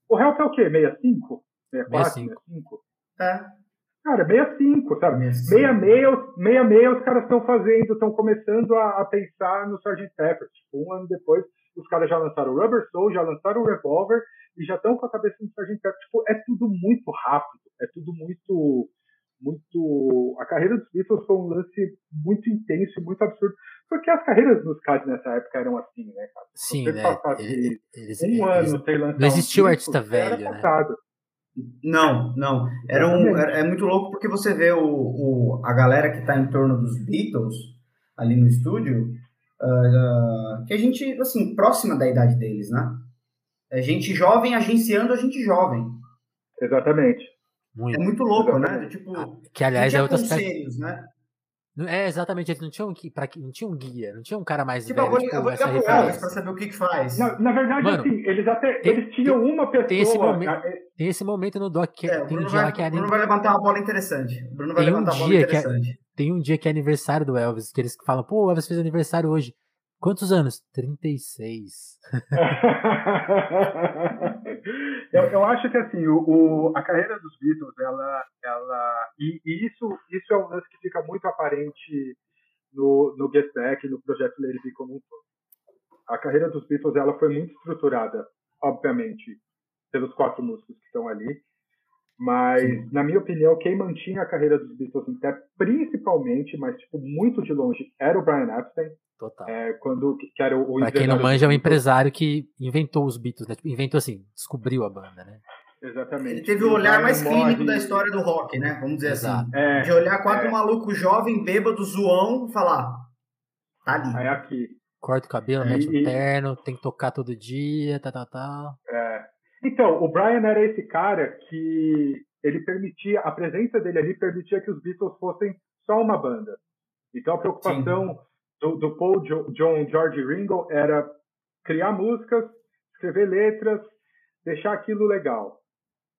O Help é o quê? 65? 64? 65? É. Cara, 65, sabe? 66, 66 os caras estão fazendo, estão começando a, a, pensar no Sgt. Pepper. Tipo, um ano depois, os caras já lançaram o Rubber Soul, já lançaram o Revolver e já estão com a cabeça no Sgt. Pepper. Tipo, é tudo muito rápido, é tudo muito muito. A carreira dos Beatles foi um lance muito intenso e muito absurdo. Porque as carreiras musicais nessa época eram assim, né, cara? Sim, né? Eles, eles, um eles, ano sem lançar. Não existia um o artista velho, né? Não, não. Era um, é muito louco porque você vê o, o, a galera que está em torno dos Beatles ali no estúdio, uh, que a gente, assim, próxima da idade deles, né? É gente jovem agenciando a gente jovem. Exatamente. Muito. É muito louco, né? Tipo, ah, que aliás é outro aspecto. né? É, exatamente, eles não tinham, para não tinha um guia, não tinha um cara mais tipo, velho, vou, tipo, eu vou essa referência. pra saber o que que faz. Na, na verdade, Mano, assim, eles até, tem, eles tinham tem, uma pessoa... Tem esse, momento, tem esse momento no doc que é, tem um dia vai, que é... Bruno vai levantar uma bola interessante. Bruno vai levantar um uma bola é interessante. É, tem um dia que é aniversário do Elvis, que eles falam, pô, o Elvis fez aniversário hoje. Quantos anos? 36. eu, eu acho que assim, o, o, a carreira dos Beatles, ela, ela e, e, isso, isso é um lance que fica muito aparente no, no Get Back, no projeto Lady B como um todo. A carreira dos Beatles, ela foi muito estruturada, obviamente, pelos quatro músicos que estão ali, mas, Sim. na minha opinião, quem mantinha a carreira dos Beatles em pé, principalmente, mas tipo, muito de longe, era o Brian Epstein. Total. É, quando, que era o, o pra quem não manja, é um empresário que inventou os Beatles, né? Tipo, inventou assim, descobriu a banda, né? Exatamente. Ele teve o olhar mais clínico da história do rock, né? Vamos dizer assim. Exato. assim. É, de olhar quatro é. malucos jovem, bêbado, zoão, e falar, tá ali. Aí aqui. Corta o cabelo, é, mete um terno, tem que tocar todo dia, tal, tal, tal. É. Então, o Brian era esse cara que ele permitia, a presença dele ali permitia que os Beatles fossem só uma banda. Então a preocupação do, do, Paul, John, George Ringo era criar músicas, escrever letras, deixar aquilo legal.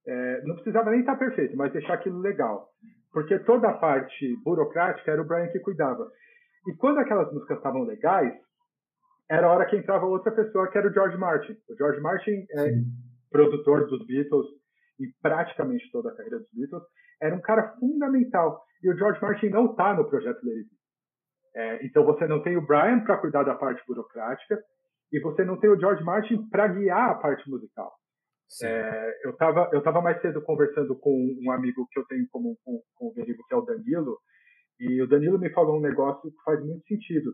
É, não precisava nem estar perfeito, mas deixar aquilo legal. Porque toda a parte burocrática era o Brian que cuidava. E quando aquelas músicas estavam legais, era a hora que entrava outra pessoa, que era o George Martin. O George Martin é produtor dos Beatles e praticamente toda a carreira dos Beatles, era um cara fundamental. E o George Martin não está no projeto Lady é, Então você não tem o Brian para cuidar da parte burocrática e você não tem o George Martin para guiar a parte musical. É, eu estava eu tava mais cedo conversando com um amigo que eu tenho em comum com, com o Rodrigo, que é o Danilo, e o Danilo me falou um negócio que faz muito sentido.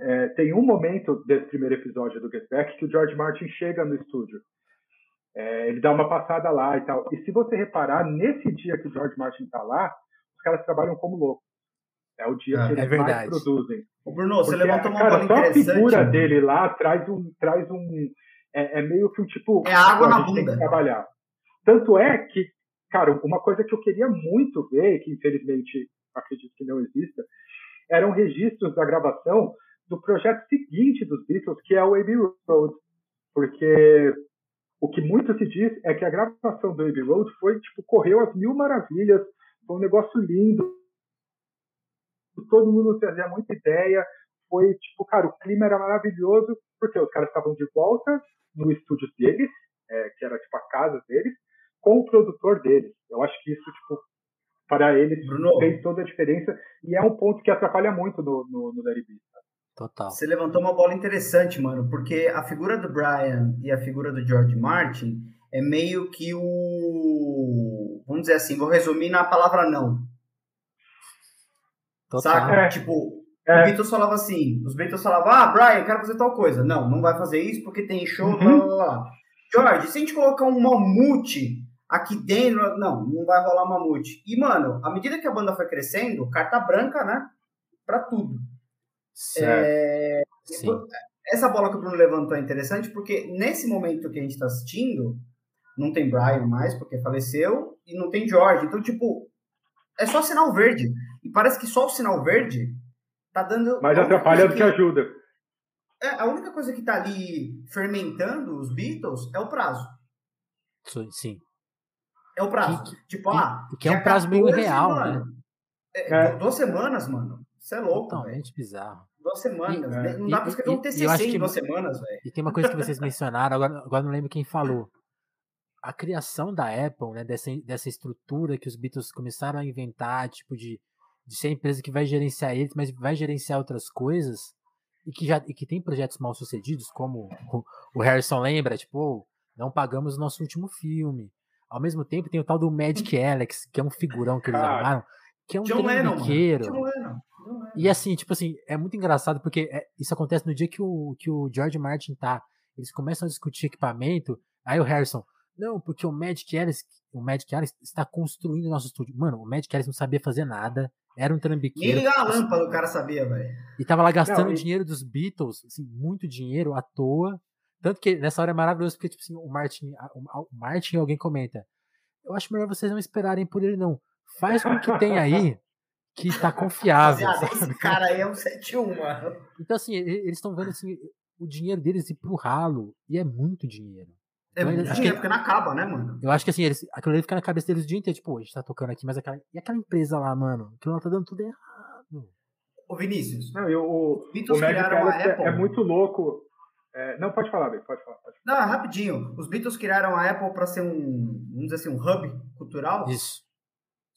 É, tem um momento desse primeiro episódio do Get Back que o George Martin chega no estúdio. É, ele dá uma passada lá e tal. E se você reparar, nesse dia que o George Martin está lá, os caras trabalham como loucos. É o dia ah, que eles é mais produzem. O Bruno, você levantou uma cara, bola só a figura dele lá traz um, traz um é, é, meio que um tipo. É água na bunda. trabalhar. Tanto é que cara, uma coisa que eu queria muito ver, que infelizmente acredito que não exista, eram registros da gravação do projeto seguinte dos Beatles, que é o Abbey Road. Porque o que muito se diz é que a gravação do Abbey Road foi, tipo, correu às mil maravilhas, foi um negócio lindo, todo mundo trazia muita ideia, foi, tipo, cara, o clima era maravilhoso, porque os caras estavam de volta no estúdio deles, é, que era, tipo, a casa deles, com o produtor deles. Eu acho que isso, tipo, para eles Bruno. fez toda a diferença e é um ponto que atrapalha muito no, no, no Larry. Total. Você levantou uma bola interessante, mano, porque a figura do Brian e a figura do George Martin é meio que o. Vamos dizer assim, vou resumir na palavra não. Total. Saca? É. Tipo, é. o Beatles falava assim: os Beatles falavam, ah, Brian, quero fazer tal coisa. Não, não vai fazer isso porque tem show, uhum. blá, blá, blá. George, se a gente colocar um mamute aqui dentro, não, não vai rolar mamute. E, mano, à medida que a banda foi crescendo, carta branca, né? Pra tudo. É, essa bola que o Bruno levantou é interessante porque nesse momento que a gente está assistindo, não tem Brian mais, porque faleceu, e não tem George. Então, tipo, é só sinal verde. E parece que só o sinal verde tá dando. Mais atrapalha do que, que ajuda. É, a única coisa que tá ali fermentando os Beatles é o prazo. Sim. É o prazo. Que, tipo, ah. Que é um prazo meio real, né? É, é. Duas semanas, mano. Você é louco. Totalmente véio. bizarro. Duas semanas. E, não dá pra escrever um TCC em duas semanas, velho. E tem uma coisa que vocês mencionaram, agora, agora não lembro quem falou. A criação da Apple, né, dessa, dessa estrutura que os Beatles começaram a inventar, tipo, de, de ser a empresa que vai gerenciar eles, mas vai gerenciar outras coisas, e que, já, e que tem projetos mal sucedidos, como o, o Harrison lembra, tipo, não pagamos o nosso último filme. Ao mesmo tempo, tem o tal do Magic Alex, que é um figurão que eles armaram, que é um John trambiqueiro. John Lennon. E assim, tipo assim, é muito engraçado porque é, isso acontece no dia que o, que o George Martin tá. Eles começam a discutir equipamento, aí o Harrison, não, porque o Magic Alice, o Magic Alice está construindo o nosso estúdio. Mano, o Magic Alice não sabia fazer nada, era um trambiqueiro. Nem ligar a lâmpada o cara sabia, velho. E tava lá gastando não, e... dinheiro dos Beatles, assim, muito dinheiro à toa. Tanto que nessa hora é maravilhoso, porque, tipo assim, o Martin, o Martin alguém comenta. Eu acho melhor vocês não esperarem por ele, não. Faz com que tem aí que tá confiável. esse cara aí é um 7-1, mano. Então, assim, eles estão vendo assim, o dinheiro deles ir pro ralo, e é muito dinheiro. É então, muito dinheiro, porque não acaba, né, mano? Eu acho que assim, eles, aquilo ali fica na cabeça deles o dia inteiro, tipo, a gente tá tocando aqui, mas aquela. E aquela empresa lá, mano? Aquilo lá tá dando tudo errado. Ô, Vinícius. Não, eu, o, Beatles o criaram a Apple. É muito louco. É, não, pode falar, Bê, pode falar, pode falar. Não, rapidinho. Os Beatles criaram a Apple para ser um, vamos dizer assim, um hub cultural. Isso.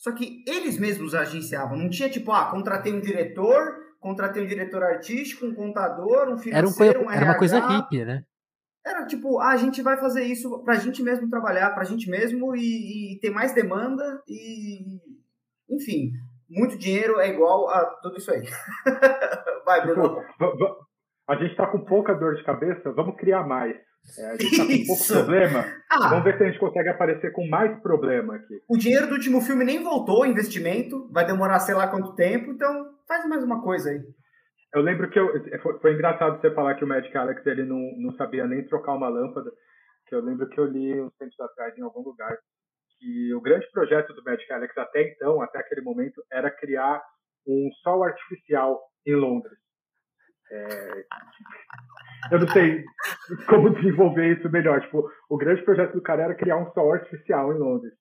Só que eles mesmos agenciavam. Não tinha tipo, ah, contratei um diretor, contratei um diretor artístico, um contador, um financeiro, era um, um Era uma coisa hippie, né? Era tipo, ah, a gente vai fazer isso pra gente mesmo trabalhar, pra gente mesmo e, e ter mais demanda e. Enfim, muito dinheiro é igual a tudo isso aí. vai, Bruno. A gente tá com pouca dor de cabeça, vamos criar mais. É, a gente tá com pouco problema. Ah, Vamos ver se a gente consegue aparecer com mais problema aqui. O dinheiro do último filme nem voltou, investimento. Vai demorar sei lá quanto tempo, então faz mais uma coisa aí. Eu lembro que eu, foi, foi, engraçado você falar que o Magic Alex ele não, não sabia nem trocar uma lâmpada. Que eu lembro que eu li uns tempos atrás em algum lugar que o grande projeto do Magic Alex até então, até aquele momento, era criar um sol artificial em Londres. É, eu não sei como desenvolver isso melhor. Tipo, o grande projeto do cara era criar um sol artificial em Londres.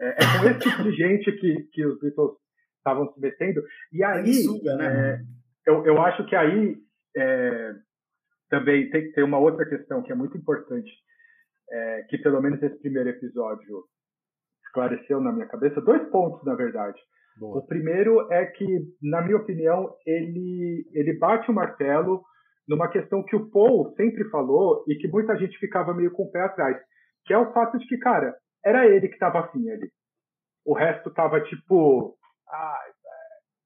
É, é com esse tipo de gente que, que os Beatles estavam se metendo. E aí, suga, né? É, eu, eu acho que aí é, também tem, tem uma outra questão que é muito importante, é, que pelo menos esse primeiro episódio esclareceu na minha cabeça. Dois pontos, na verdade. Boa. O primeiro é que, na minha opinião, ele, ele bate o martelo numa questão que o Paul sempre falou e que muita gente ficava meio com o pé atrás, que é o fato de que, cara, era ele que estava afim ali. O resto tava tipo, ai,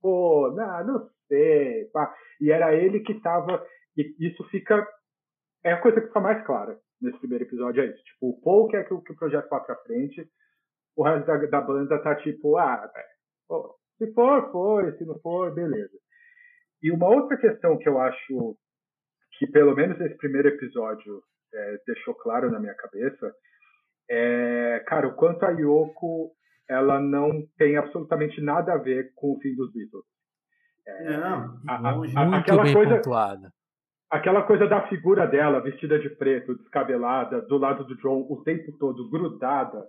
pô, não, não sei, pá. e era ele que estava, e isso fica, é a coisa que fica mais clara nesse primeiro episódio, é isso, tipo, o Paul quer que, que o projeto vá pra frente, o resto da, da banda tá tipo, ah, pô, se for, foi, se não for, beleza. E uma outra questão que eu acho que pelo menos esse primeiro episódio é, deixou claro na minha cabeça é, cara, o quanto a Yoko ela não tem absolutamente nada a ver com o fim dos Beatles. É, não, a, a, a, aquela coisa, pontuada. Aquela coisa da figura dela, vestida de preto, descabelada, do lado do John o tempo todo, grudada,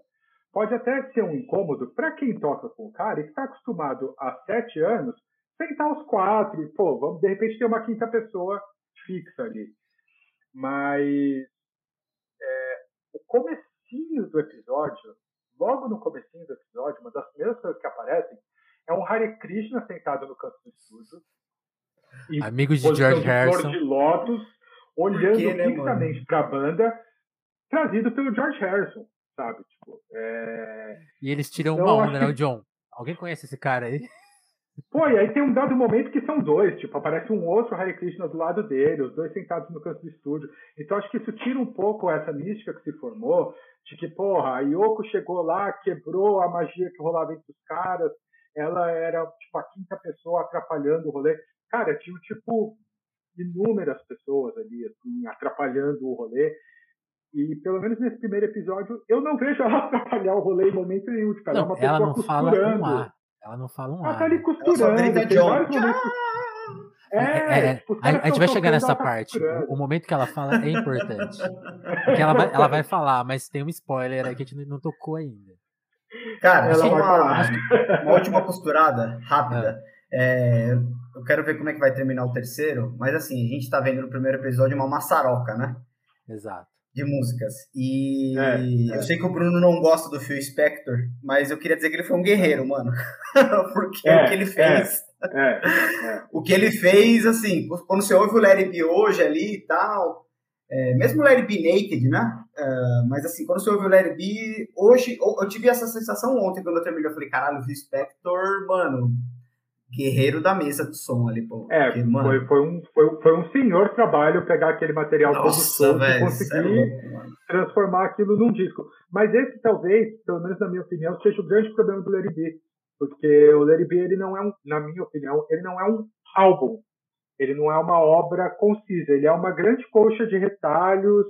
pode até ser um incômodo para quem toca com o cara e que está acostumado há sete anos sentar os quatro e, pô, vamos de repente ter uma quinta pessoa fixa ali. Mas é, o comecinho do episódio, logo no comecinho do episódio, uma das primeiras coisas que aparecem é um Hare Krishna sentado no canto do estúdio. Amigo de George de Harrison. de Lotus, olhando né, fixamente para a banda, trazido pelo George Harrison, sabe? Tipo, é... E eles tiram então, uma onda, né, John? Alguém conhece esse cara aí? Pô, e aí tem um dado momento que são dois, tipo, aparece um outro Hare Krishna do lado dele, os dois sentados no canto do estúdio. Então acho que isso tira um pouco essa mística que se formou, de que, porra, a Yoko chegou lá, quebrou a magia que rolava entre os caras, ela era, tipo, a quinta pessoa atrapalhando o rolê. Cara, tinha, tipo, inúmeras pessoas ali, assim, atrapalhando o rolê. E pelo menos nesse primeiro episódio, eu não vejo ela atrapalhar o rolê em momento nenhum. Tipo, ela, é uma ela não fala um ar. Ela não fala um ar. Ela tá ali costurando. Tem vários momentos. É, é, é, tipo, a, a, gente vai chegar nessa parte. O, o, momento que ela fala é importante. Porque ela vai, ela vai falar, mas tem um spoiler aí que a gente não tocou ainda. Cara, ela vai falar. Uma última costurada rápida. É. é, eu quero ver como é que vai terminar o terceiro, mas assim, a gente tá vendo no primeiro episódio uma maçaroca, né? Exato de músicas. E é, eu sei que o Bruno não gosta do Phil Spector, mas eu queria dizer que ele foi um guerreiro, mano. Porque é, o que ele fez. É, é, é, o que ele fez, assim, quando você ouve o Larry B hoje ali e tal. É, mesmo o Larry B Naked, né? mas assim, quando você ouve o Larry B, hoje, eu tive essa sensação ontem quando eu terminei. Eu falei, caralho, o Phil Spector, mano, guerreiro da mesa do som ali, pô. É, Porque, mano... foi, foi, um, foi, foi um senhor trabalho pegar aquele material Nossa, todo e conseguir é transformar aquilo num disco. Mas esse talvez, pelo menos na minha opinião, seja o grande problema do Larry B. Porque o Larry B, ele não é um, na minha opinião, ele não é um álbum. Ele não é uma obra concisa. Ele é uma grande coxa de retalhos,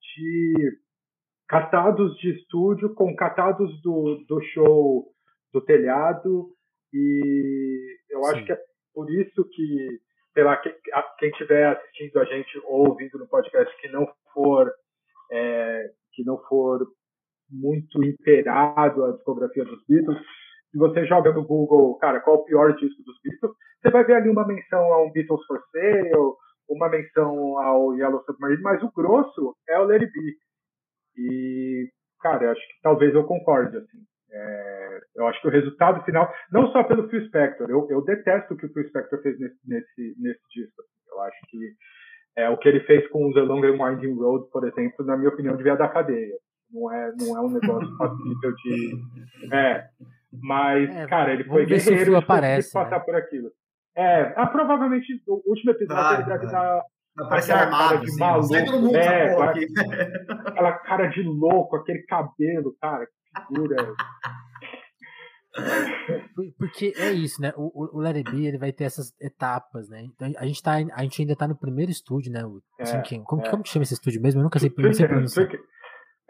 de catados de estúdio, com catados do, do show do telhado, e eu Sim. acho que é por isso que, sei lá, quem, estiver assistindo a gente ou ouvindo no podcast que não for é, que não for muito inteirado a discografia dos Beatles, se você joga no Google, cara, qual o pior disco dos Beatles, você vai ver ali uma menção a um Beatles for Sale, uma menção ao Yellow Submarine, mas o grosso é o Larry B. E, cara, acho que talvez eu concorde, assim. É, eu acho que o resultado final, não só pelo Phil Spector, eu, eu detesto o que o Phil Spector fez nesse, nesse, nesse disco. Assim. Eu acho que é, o que ele fez com The Long and Winding Road, por exemplo, na minha opinião, devia dar cadeia. Não é, não é um negócio passível de. É, mas, é, cara, ele foi guerreiro e aparece, passar né? por aquilo. É, ah, provavelmente, o último episódio ele deve dar. Parece armado, cara de assim, maluco. Mundo, é, aquela cara de louco, aquele cabelo, cara, figura. Porque é isso, né? O, o Larry B ele vai ter essas etapas, né? Então a gente, tá, a gente ainda tá no primeiro estúdio, né? O, é, como, é. como que chama esse estúdio mesmo? Eu nunca sei, não sei pronunciar.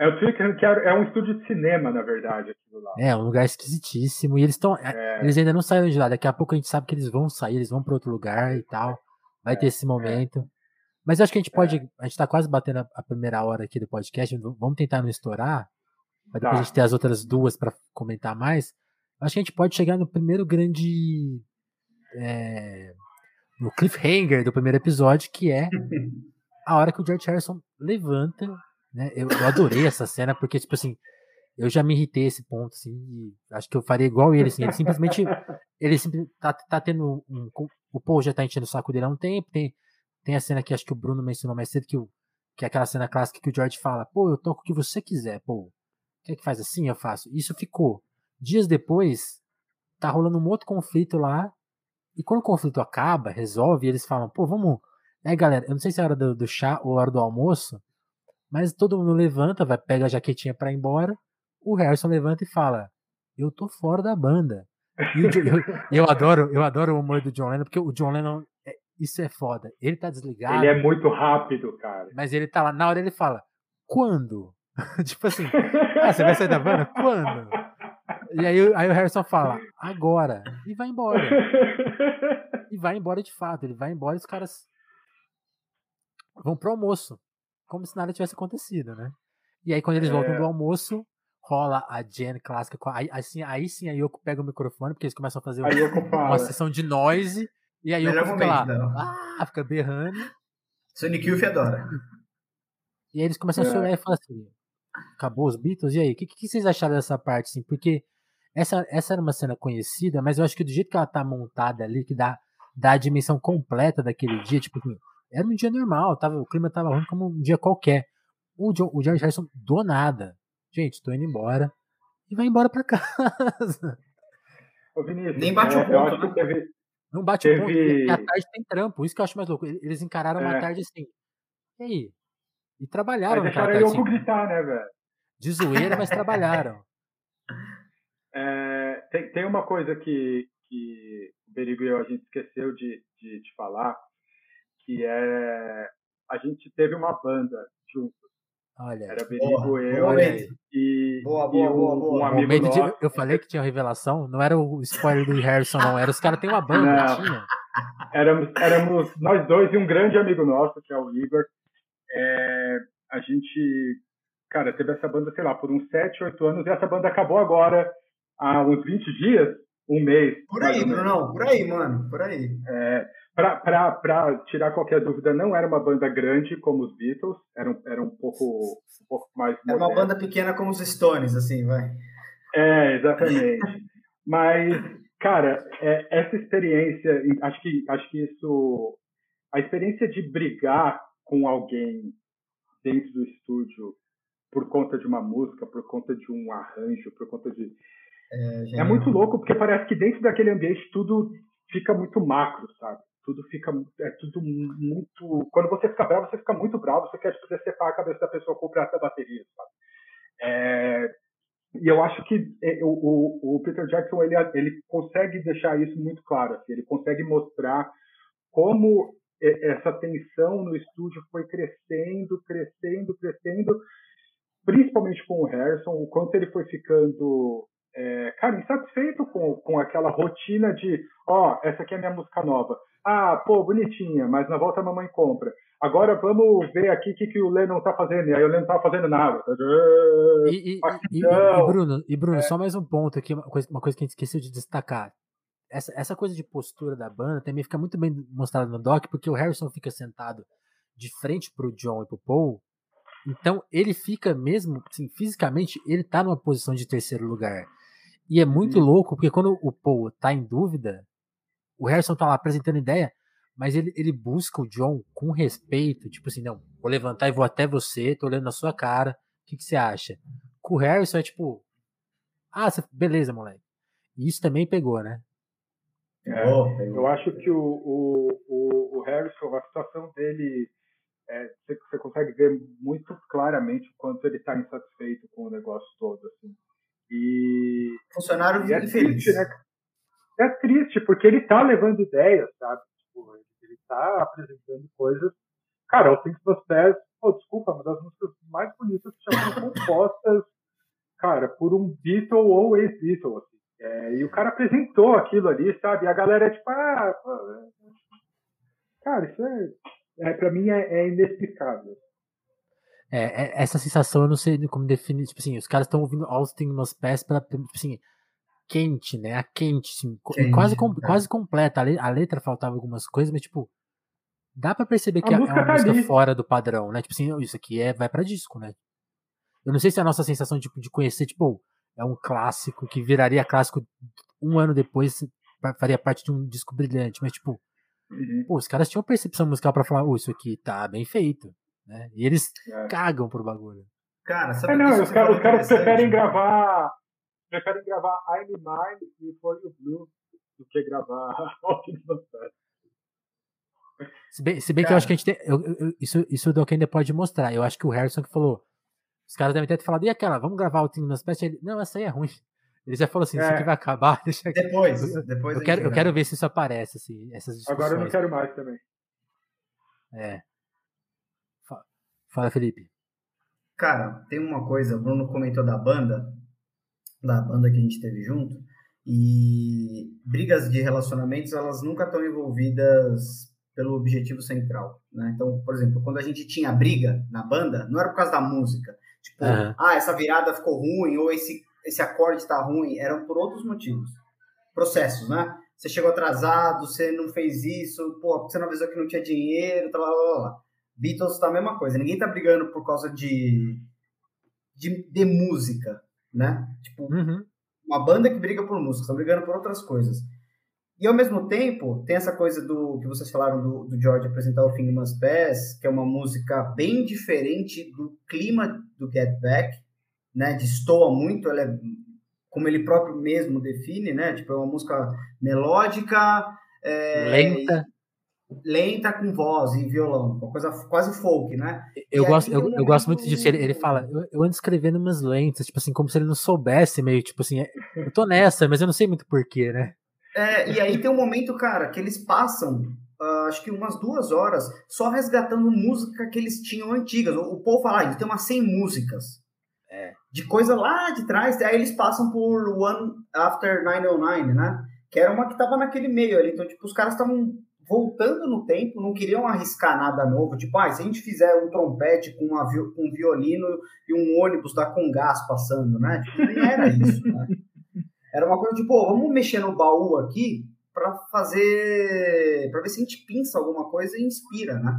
É o Twickenham, que é um estúdio de cinema, na verdade, aquilo lá. É, um lugar esquisitíssimo. E eles estão. É. Eles ainda não saíram de lá. Daqui a pouco a gente sabe que eles vão sair, eles vão para outro lugar e tal. Vai é, ter esse momento. Mas acho que a gente pode. É. A gente tá quase batendo a, a primeira hora aqui do podcast. Vamos tentar não estourar. Pra depois tá. a gente ter as outras duas para comentar mais. Acho que a gente pode chegar no primeiro grande. É, no cliffhanger do primeiro episódio, que é a hora que o George Harrison levanta. Né? Eu, eu adorei essa cena, porque, tipo assim, eu já me irritei esse ponto, assim, e acho que eu faria igual ele, assim, ele simplesmente, ele simplesmente tá, tá tendo um, o Paul já tá enchendo o saco dele há um tempo, tem, tem a cena que acho que o Bruno mencionou mais cedo, que, o, que é aquela cena clássica que o George fala, pô, eu toco o que você quiser, pô, quer que faz assim, eu faço, isso ficou, Dias depois, tá rolando um outro conflito lá. E quando o conflito acaba, resolve, eles falam, pô, vamos. É, galera, eu não sei se é hora do, do chá ou hora do almoço, mas todo mundo levanta, vai, pega a jaquetinha pra ir embora. O Harrison levanta e fala: Eu tô fora da banda. E eu, eu, eu, adoro, eu adoro o humor do John Lennon, porque o John Lennon, é, isso é foda. Ele tá desligado. Ele é muito rápido, cara. Mas ele tá lá, na hora ele fala: Quando? tipo assim, ah, você vai sair da banda? Quando? E aí, aí o Harrison fala, agora. E vai embora. E vai embora de fato. Ele vai embora e os caras vão pro almoço. Como se nada tivesse acontecido, né? E aí, quando eles é... voltam do almoço, rola a Jen clássica. Aí, assim, aí sim a Yoko pega o microfone, porque eles começam a fazer uma, uma sessão de noise. E aí Yoko fica lá, ah, fica berrando. Sonic Youth adora. E aí eles começam é. a chorar e falam assim: acabou os Beatles? E aí, o que, que, vocês acharam dessa parte? Assim? Porque essa, essa era uma cena conhecida, mas eu acho que do jeito que ela tá montada ali, que dá, dá a dimensão completa daquele dia, tipo, assim, era um dia normal, tava, o clima tava ruim como um dia qualquer. O, John, o George Harrison do nada. Gente, tô indo embora. E vai embora pra casa. Ô, Vinícius, Nem bate o é, ponto, né? Teve, não bate teve... o ponto, porque a tarde tem trampo. Isso que eu acho mais louco. Eles encararam é. uma tarde assim. E aí? E trabalharam mas naquela tarde. Assim, gritar, né, velho? De zoeira, mas trabalharam. É, tem, tem uma coisa que, que o Berigo e eu a gente esqueceu de, de, de falar, que é a gente teve uma banda juntos. Olha. Era Berigo, eu boa, e, boa, boa, e um, boa, um amigo nosso. De, eu falei que tinha revelação, não era o spoiler do Harrison, não. Era os caras têm uma banda, não. tinha. Éramos, éramos nós dois e um grande amigo nosso, que é o Igor. É, a gente, cara, teve essa banda, sei lá, por uns 7, 8 anos, e essa banda acabou agora, há uns 20 dias, um mês. Por aí, Brunão, por aí, mano, por aí. É, para tirar qualquer dúvida, não era uma banda grande como os Beatles, era um, era um, pouco, um pouco mais. Era uma banda pequena como os Stones, assim, vai. É, exatamente. Mas, cara, é, essa experiência, acho que, acho que isso. A experiência de brigar com alguém dentro do estúdio por conta de uma música, por conta de um arranjo, por conta de. É, é muito louco, porque parece que dentro daquele ambiente tudo fica muito macro, sabe? Tudo fica. É tudo muito. Quando você fica bravo, você fica muito bravo, você quer tipo, decepar a cabeça da pessoa com o prato da bateria, sabe? É, e eu acho que é, o, o, o, Peter Jackson ele, ele consegue deixar isso muito claro. Assim, ele consegue mostrar como essa tensão no estúdio foi crescendo, crescendo, crescendo, principalmente com o Harrison, o quanto ele foi ficando, é, cara, insatisfeito com, com aquela rotina de, ó, oh, essa aqui é a minha música nova. Ah, pô, bonitinha, mas na volta a mamãe compra. Agora vamos ver aqui o que, que o Lennon tá fazendo. E aí o Lennon tá fazendo nada. E, e, e, e Bruno, e Bruno é. só mais um ponto aqui, uma coisa, uma coisa que a gente esqueceu de destacar essa, essa coisa de postura da banda também fica muito bem mostrada no doc, porque o Harrison fica sentado de frente pro John e pro Paul. Então ele fica mesmo, assim, fisicamente, ele tá numa posição de terceiro lugar. E é muito uhum. louco, porque quando o Paul tá em dúvida, o Harrison tá lá apresentando ideia, mas ele, ele busca o John com respeito, tipo assim, não, vou levantar e vou até você, tô olhando na sua cara, o que, que você acha? Com o Harrison é tipo, ah, beleza, moleque. E isso também pegou, né? É, eu acho que o, o, o, o, Harrison, a situação dele, é, você, você, consegue ver muito claramente o quanto ele está insatisfeito com o negócio todo. Assim. E, Funcionário e é triste, né? É triste, porque ele está levando ideias, sabe? Tipo, ele está apresentando coisas. Cara, o Things Must Pass, oh, desculpa, uma das músicas mais bonitas que já foram compostas, cara, por um Beatle ou ex-Beatle, assim. É, e o cara apresentou aquilo ali, sabe? E a galera é tipo, ah, pô, é... cara, isso é, é para mim é, é inexplicável. É, é, essa sensação eu não sei como definir, tipo assim, os caras estão ouvindo Austin nos pés para tipo assim, quente, né? A quente, assim, quente quase, com, é. quase completa. A, letra faltava algumas coisas, mas tipo, dá para perceber que é, é uma tá música ali. fora do padrão, né? Tipo assim, isso aqui é vai para disco, né? Eu não sei se é a nossa sensação tipo, de conhecer, tipo, é um clássico que viraria clássico um ano depois, faria parte de um disco brilhante, mas tipo, uhum. pô, os caras tinham percepção musical para falar, oh, isso aqui tá bem feito, né? E eles é. cagam pro bagulho. Cara, sabe é, não, os, caras, os caras preferem gravar preferem gravar I'm Mine e For You Blue do que gravar Se bem, se bem que eu acho que a gente tem. Eu, eu, isso, isso o Doc ainda pode mostrar. Eu acho que o Harrison que falou. Os caras devem ter falado, e aquela, vamos gravar o Team nas Pest? Ele, não, essa aí é ruim. Ele já falou assim, é. isso aqui vai acabar. Deixa depois, eu, depois eu quero, eu quero ver se isso aparece, assim, essas discussões. Agora eu não quero mais também. É. Fala, Felipe. Cara, tem uma coisa, o Bruno comentou da banda. da banda que a gente teve junto. E brigas de relacionamentos, elas nunca estão envolvidas pelo objetivo central, né? Então, por exemplo, quando a gente tinha briga na banda, não era por causa da música. Tipo, uhum. ah, essa virada ficou ruim, ou esse, esse acorde está ruim. Eram por outros motivos. Processos, né? Você chegou atrasado, você não fez isso, pô, você não avisou que não tinha dinheiro, tal, lá, lá, Beatles tá a mesma coisa. Ninguém tá brigando por causa de, de, de música, né? Tipo, uhum. uma banda que briga por música, estão brigando por outras coisas. E ao mesmo tempo, tem essa coisa do que vocês falaram do, do George apresentar o Must Pass, que é uma música bem diferente do clima do Get Back, né? Destoa muito, ela é, como ele próprio mesmo define, né? Tipo, é uma música melódica, é, lenta. Lenta com voz e violão, uma coisa quase folk, né? Eu, gosto, eu, eu, gosto muito disso. Ele, ele fala, eu, eu ando escrevendo umas lentas, tipo assim, como se ele não soubesse, meio tipo assim, é, eu tô nessa, mas eu não sei muito porquê, né? É, e aí tem um momento, cara, que eles passam, uh, acho que umas duas horas, só resgatando música que eles tinham antigas. O, o povo fala, ah, tem umas 100 músicas. É. De coisa lá de trás, aí eles passam por One After 909, né? Que era uma que tava naquele meio ali. Então, tipo, os caras estavam voltando no tempo, não queriam arriscar nada novo. Tipo, ah, se a gente fizer um trompete com uma, um violino e um ônibus da com gás passando, né? Tipo, nem era isso, né? Era uma coisa tipo, oh, vamos mexer no baú aqui para fazer. para ver se a gente pinça alguma coisa e inspira, né?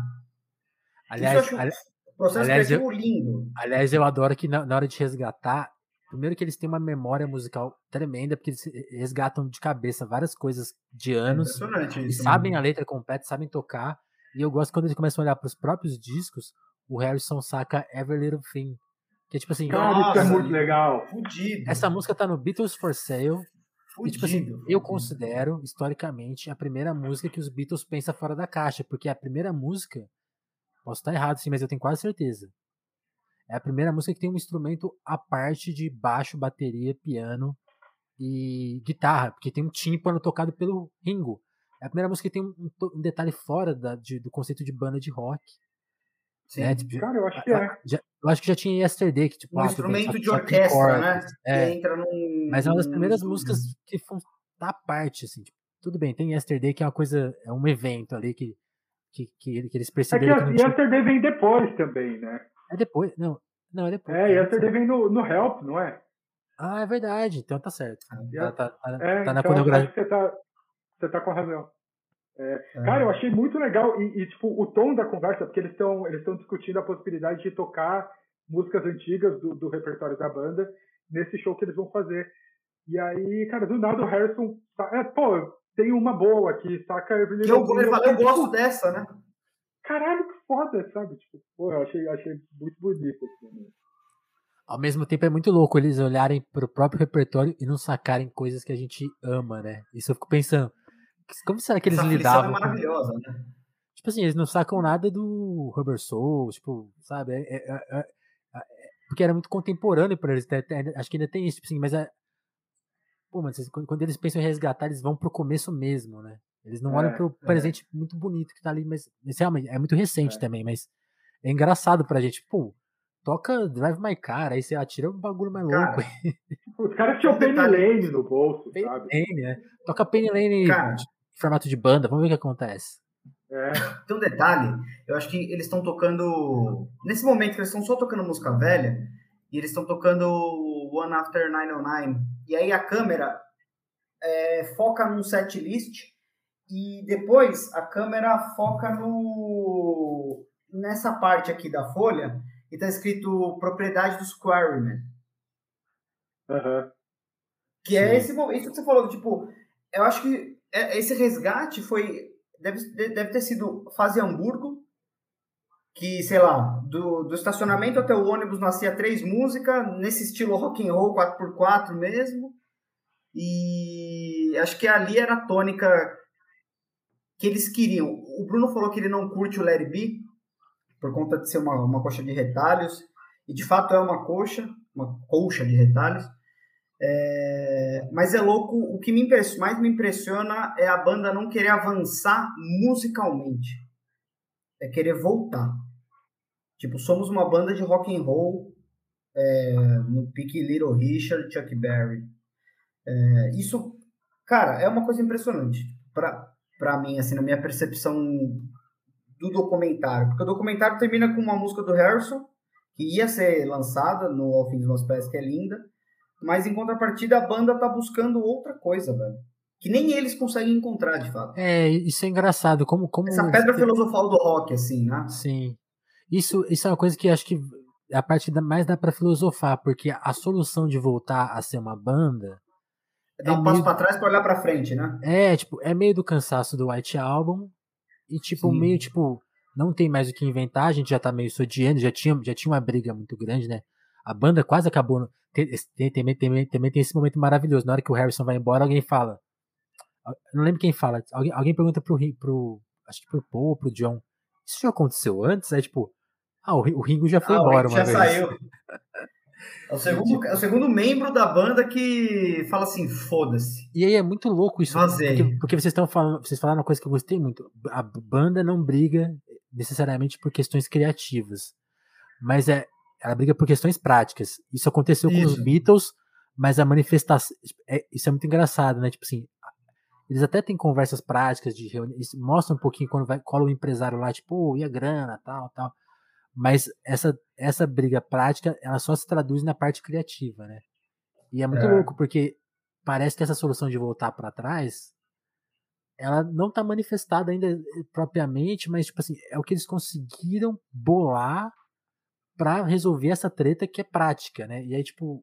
Aliás, um processo aliás, eu, lindo. Aliás, eu adoro que na, na, hora de resgatar, primeiro que eles têm uma memória musical tremenda, porque eles resgatam de cabeça várias coisas de é anos. É e sabem a letra completa, sabem tocar. E eu gosto quando eles começam a olhar para os próprios discos, o Harrison saca Every Little Thing. Que é tipo assim. Cara, isso é muito legal. Fudido. Essa música tá no Beatles for Sale. Fudido, e, tipo assim, fudido. eu considero, historicamente, a primeira música que os Beatles pensam fora da caixa. Porque é a primeira música. Posso estar errado, sim, mas eu tenho quase certeza. É a primeira música que tem um instrumento à parte de baixo, bateria, piano e guitarra, porque tem um tímpano tocado pelo Ringo. É a primeira música que tem um, um detalhe fora da, de, do conceito de banda de rock. Sim. Né? Tipo, Cara, eu acho que é. Já, eu acho que já tinha Yesterday, que tipo. Um ah, instrumento bem, de orquestra, né? É. entra num. Mas é uma das primeiras num... músicas que da parte, assim. Tipo, tudo bem, tem Yesterday, que é uma coisa. É um evento ali que, que, que, que eles perceberam. É que, que Yesterday vem depois também, né? É depois. Não, não é depois. É, Yesterday vem no, no Help, não é? Ah, é verdade. Então tá certo. Tá, tá, tá, é, tá na então, coreografia. Você tá, você tá com razão. É, é. Cara, eu achei muito legal e, e, tipo o tom da conversa, porque eles estão eles estão discutindo a possibilidade de tocar músicas antigas do, do, repertório da banda nesse show que eles vão fazer. E aí, cara, do nada o Harrison, é, pô, tem uma boa aqui, saca? Eu, eu, eu, eu, eu gosto tipo, dessa, né? Caralho, que foda, sabe? Tipo, pô, eu achei, achei muito bonito assim. Né? Ao mesmo tempo é muito louco eles olharem pro próprio repertório e não sacarem coisas que a gente ama, né? Isso eu fico pensando. Como será que eles Essa lidavam? É maravilhosa, com... né? Tipo assim, eles não sacam nada do Rubber Soul, tipo, sabe? É, é, é, é, é porque era muito contemporâneo para eles. Acho que ainda tem isso, tipo assim, mas é. Pô, mas quando eles pensam em resgatar, eles vão pro começo mesmo, né? Eles não olham pro presente muito bonito que tá ali, mas, mas realmente é muito recente também, mas é engraçado pra gente. Pô, toca Drive My Car, aí você atira um bagulho mais cara, louco. Os caras tinham Penny Lane no bolso, Penny sabe? Lane, né? Toca Penny Lane cara, formato de banda, vamos ver o que acontece. É. Tem um detalhe, eu acho que eles estão tocando. Nesse momento que eles estão só tocando música velha, e eles estão tocando One After 909, e aí a câmera é, foca num set list, e depois a câmera foca no nessa parte aqui da folha, e tá escrito propriedade dos Quarrymen. Uhum. Que é esse isso que você falou, tipo, eu acho que é, esse resgate foi. Deve, deve ter sido fase Hamburgo, que, sei lá, do, do estacionamento até o ônibus nascia três músicas, nesse estilo rock and roll 4x4 mesmo. E acho que ali era a tônica que eles queriam. O Bruno falou que ele não curte o Larry B, por conta de ser uma, uma coxa de retalhos, e de fato é uma coxa, uma colcha de retalhos. É, mas é louco, o que me mais me impressiona é a banda não querer avançar musicalmente. É querer voltar. Tipo, somos uma banda de rock and roll é, no pique Little Richard, Chuck Berry. É, isso, cara, é uma coisa impressionante para mim, assim, na minha percepção do documentário. Porque o documentário termina com uma música do Harrison, que ia ser lançada no All Things Must Pass, que é linda, mas em contrapartida a banda tá buscando outra coisa, velho. Que nem eles conseguem encontrar, de fato. É, isso é engraçado. Como, como Essa pedra filosofal do rock, assim, né? Sim. Isso, isso é uma coisa que acho que a parte da, mais dá para filosofar, porque a solução de voltar a ser uma banda. É dar um é passo meio... para trás para olhar para frente, né? É, tipo, é meio do cansaço do White Album e tipo Sim. meio tipo não tem mais o que inventar, a gente já tá meio sodiando, já tinha, já tinha uma briga muito grande, né? A banda quase acabou. Tem, tem, tem, também tem esse momento maravilhoso. Na hora que o Harrison vai embora, alguém fala. não lembro quem fala. Alguém, alguém pergunta pro, pro. Acho que pro Paul, pro John. Isso já aconteceu antes? Aí, tipo, ah, o, o Ringo já foi ah, embora uma já vez. saiu. É o, segundo, é o segundo membro da banda que fala assim, foda-se. E aí é muito louco isso. Porque, porque, vocês estão falando, vocês falaram uma coisa que eu gostei muito. A banda não briga necessariamente por questões criativas, mas é ela briga por questões práticas. Isso aconteceu isso. com os Beatles, mas a manifestação é, isso é muito engraçado, né? Tipo assim, eles até têm conversas práticas de reunião, mostram um pouquinho quando vai cola o empresário lá, tipo, oh, e a grana, tal, tal. Mas essa, essa briga prática, ela só se traduz na parte criativa, né? E é muito é. louco, porque parece que essa solução de voltar para trás, ela não está manifestada ainda eh, propriamente, mas tipo assim, é o que eles conseguiram bolar para resolver essa treta que é prática, né? E aí tipo,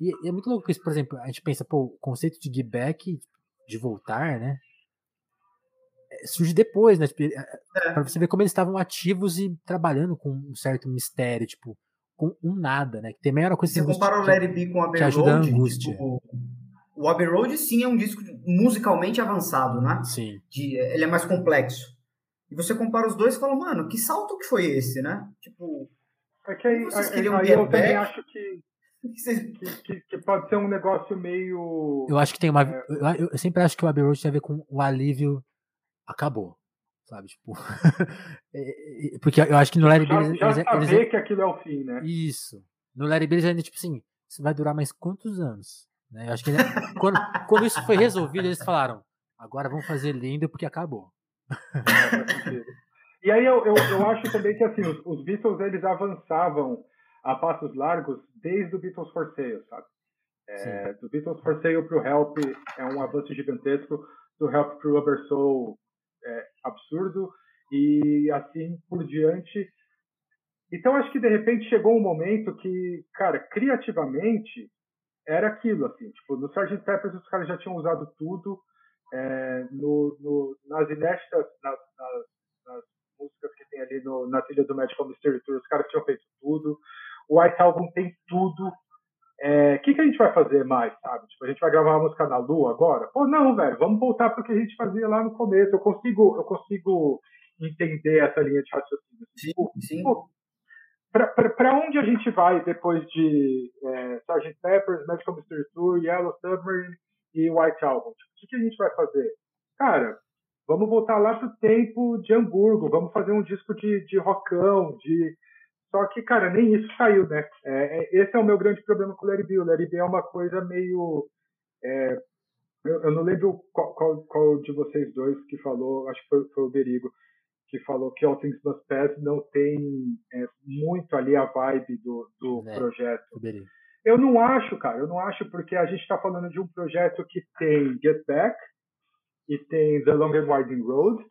e, e é muito louco isso, por exemplo, a gente pensa, pô, o conceito de give back, de voltar, né? surge depois, né? Tipo, é. é. Pra você ver como eles estavam ativos e trabalhando com um certo mistério, tipo, com um nada, né? Que também era uma coisa você que compara o Larry B com o Abbey Road, a. Tipo, o Abbey Road sim é um disco musicalmente avançado, né? Sim. De, ele é mais complexo. E você compara os dois e fala, mano, que salto que foi esse, né? Tipo, é que aí, vocês queriam aí, aí eu também acho que que, que, que, pode ser um negócio meio. Eu acho que tem uma. É... Eu, eu, sempre acho que o Abbey Road tem a ver com o alívio acabou. Sabe, tipo. porque eu acho que no Larry Billy. Já, já eles, eles, que aquilo é o fim, né? Isso. No Larry Billy ainda, tipo assim, isso vai durar mais quantos anos? Né? Eu acho que quando, quando isso foi resolvido, eles falaram: agora vamos fazer lindo porque acabou. E aí eu, eu, eu, acho também que assim, os, os, Beatles eles avançavam a passos largos desde o Beatles for Sale, sabe? É, do Beatles for Sale para o Help é um avanço gigantesco, do Help para o Rubber Soul é, absurdo e assim por diante. Então acho que de repente chegou um momento que, cara, criativamente era aquilo assim, tipo no Sgt. Peppers os caras já tinham usado tudo, é, no, no, nas inéditas, nas, nas, músicas que tem ali no, na trilha do Magical Mystery Tour, os caras tinham feito tudo. O White Album tem tudo. O é, que, que a gente vai fazer mais, sabe? Tipo, a gente vai gravar uma música na Lua agora? Pô, não, velho, vamos voltar para o que a gente fazia lá no começo. Eu consigo, eu consigo entender essa linha de raciocínio. Sim, tipo, sim. Para onde a gente vai depois de é, Sgt. Pepper's, Magical Mystery Tour, Yellow Submarine e White Album? Tipo, o que, que a gente vai fazer? Cara, vamos voltar lá pro tempo de Hamburgo, vamos fazer um disco de, de rockão, de só que, cara, nem isso saiu, né? É, é, esse é o meu grande problema com o Larry B. O Larry B é uma coisa meio. É, eu, eu, não lembro qual, qual, qual, de vocês dois que falou, acho que foi, foi o Berigo, que falou que All Things Must Pass não tem é, muito ali a vibe do, do é, projeto. Eu não acho, cara, eu não acho, porque a gente está falando de um projeto que tem Get Back e tem The Long and Winding Road,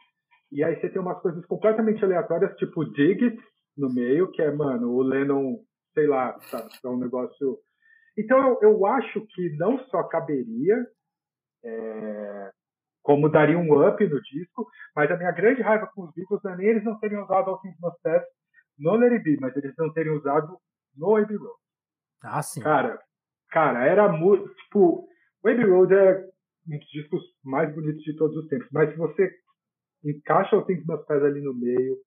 e aí você tem umas coisas completamente aleatórias, tipo Dig It, no meio, que é, mano, o Lennon, sei lá, sabe, é um negócio. Então eu, eu acho que não só caberia, é, como daria um up no disco, mas a minha grande raiva com os Beatles não é nem eles não terem usado All Things Must Pass no Let It Be, mas eles não terem usado no Abbey Road. Ah, sim. Cara, cara, era muito. Tipo, o Abbey Road é um dos discos mais bonitos de todos os tempos, mas se você encaixa All Things Must Pass ali no meio,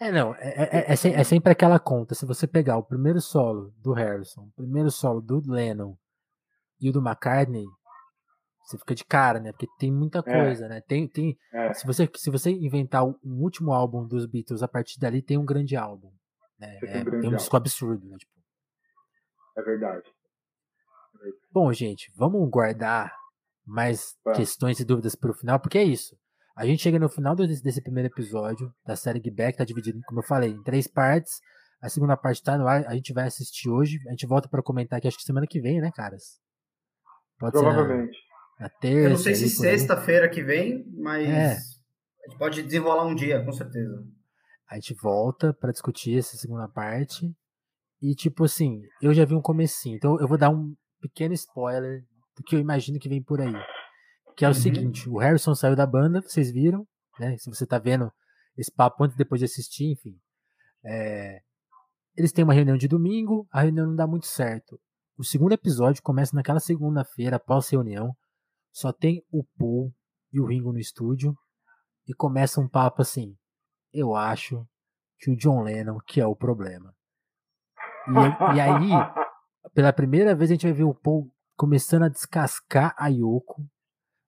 é, não, é, é, é, é, sempre aquela conta. Se você pegar o primeiro solo do Harrison, o primeiro solo do Lennon e o do McCartney, você fica de cara, né? Porque tem muita coisa, né? Tem, tem, se, você, se você inventar um último álbum dos Beatles, a partir dali tem um grande álbum. É, tem, um, tem um disco absurdo, né? Tipo. É verdade. Bom, gente, vamos guardar mais questões e dúvidas para o final, porque é isso. A gente chega no final desse, desse primeiro episódio da série Geek tá dividido, como eu falei, em três partes. A segunda parte tá no ar, a gente vai assistir hoje. A gente volta para comentar aqui, acho que semana que vem, né, caras? Pode Provavelmente. Ser na, na terça. Eu não sei se sexta-feira que vem, mas é. a gente pode desenrolar um dia, com certeza. A gente volta para discutir essa segunda parte. E, tipo assim, eu já vi um comecinho. Então eu vou dar um pequeno spoiler do que eu imagino que vem por aí. Que é o uhum. seguinte, o Harrison saiu da banda, vocês viram, né? Se você tá vendo esse papo antes depois de assistir, enfim. É, eles têm uma reunião de domingo, a reunião não dá muito certo. O segundo episódio começa naquela segunda-feira, após reunião. Só tem o Paul e o Ringo no estúdio. E começa um papo assim. Eu acho que o John Lennon que é o problema. E, e aí, pela primeira vez, a gente vai ver o Paul começando a descascar a Yoko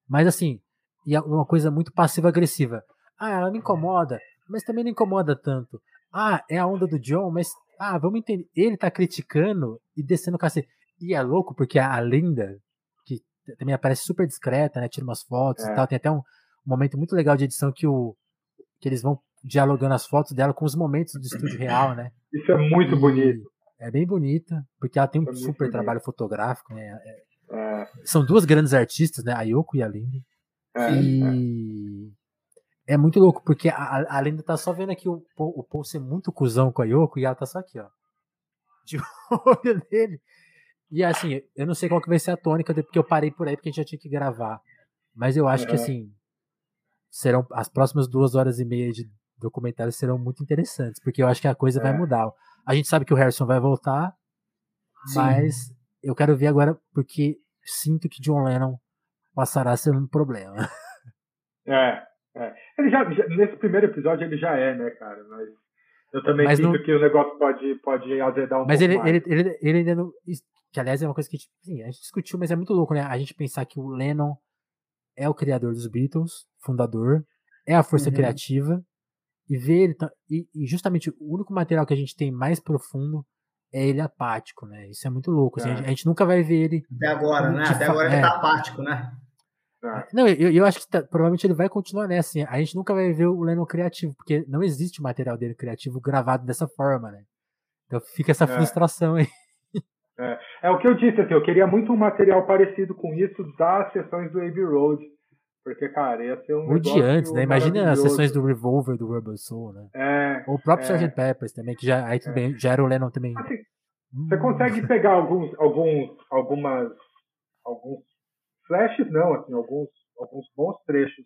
mas assim, e é uma coisa muito passiva-agressiva. Ah, ela me incomoda, mas também não incomoda tanto. Ah, é a onda do John, mas ah, vamos entender. Ele tá criticando e descendo o cacete. E é louco porque a Linda, que também aparece super discreta, né? Tira umas fotos é. e tal. Tem até um, um, momento muito legal de edição que, o, que eles vão dialogando as fotos dela com os momentos do estúdio real, né? Isso é muito e bonito. É bem bonita, porque ela tem um é super trabalho fotográfico, né? É, é. São duas grandes artistas, né? A Yoko e a Linda. É, e é. é. muito louco, porque a, a Linda tá só vendo aqui o, o Paul ser muito cuzão com a Yoko e ela tá só aqui, ó. De olho dele. E assim, eu não sei qual que vai ser a tônica, porque eu parei por aí porque a gente já tinha que gravar. Mas eu acho que assim, serão as próximas duas horas e meia de documentário serão muito interessantes, porque eu acho que a coisa vai mudar. A gente sabe que o Harrison vai voltar, Sim. mas eu quero ver agora porque sinto que John Lennon passará a ser um problema. É, é. Ele já, já, nesse primeiro episódio ele já é, né, cara? Mas eu também mas sinto não... que o negócio pode, pode azedar um mas pouco ele, mais. Ele, ele, ele ainda não. Que aliás é uma coisa que sim, a gente discutiu, mas é muito louco, né? A gente pensar que o Lennon é o criador dos Beatles, fundador, é a força uhum. criativa, e ver ele. E, e justamente o único material que a gente tem mais profundo é ele apático, né? Isso é muito louco. Assim, é. a, gente, nunca vai ver ele. Até agora, né? Até agora ele tá é. apático, né? É. Não, eu, eu acho que tá, provavelmente ele vai continuar nessa. Assim, a gente nunca vai ver o Lennon criativo, porque não existe material dele criativo gravado dessa forma, né? Então fica essa é. frustração aí. É. é. o que eu disse, assim, eu queria muito um material parecido com isso das sessões do Abbey Road. Porque, cara, ia ser um. Ou de antes, né? Imagina as sessões do Revolver do Rubber Soul, né? É. Ou o próprio é. Sgt. Peppers também, que já, aí também, é. já era o Lennon também. Assim, hum. Você consegue pegar alguns, alguns, algumas, alguns flashes, não, assim, alguns, alguns bons trechos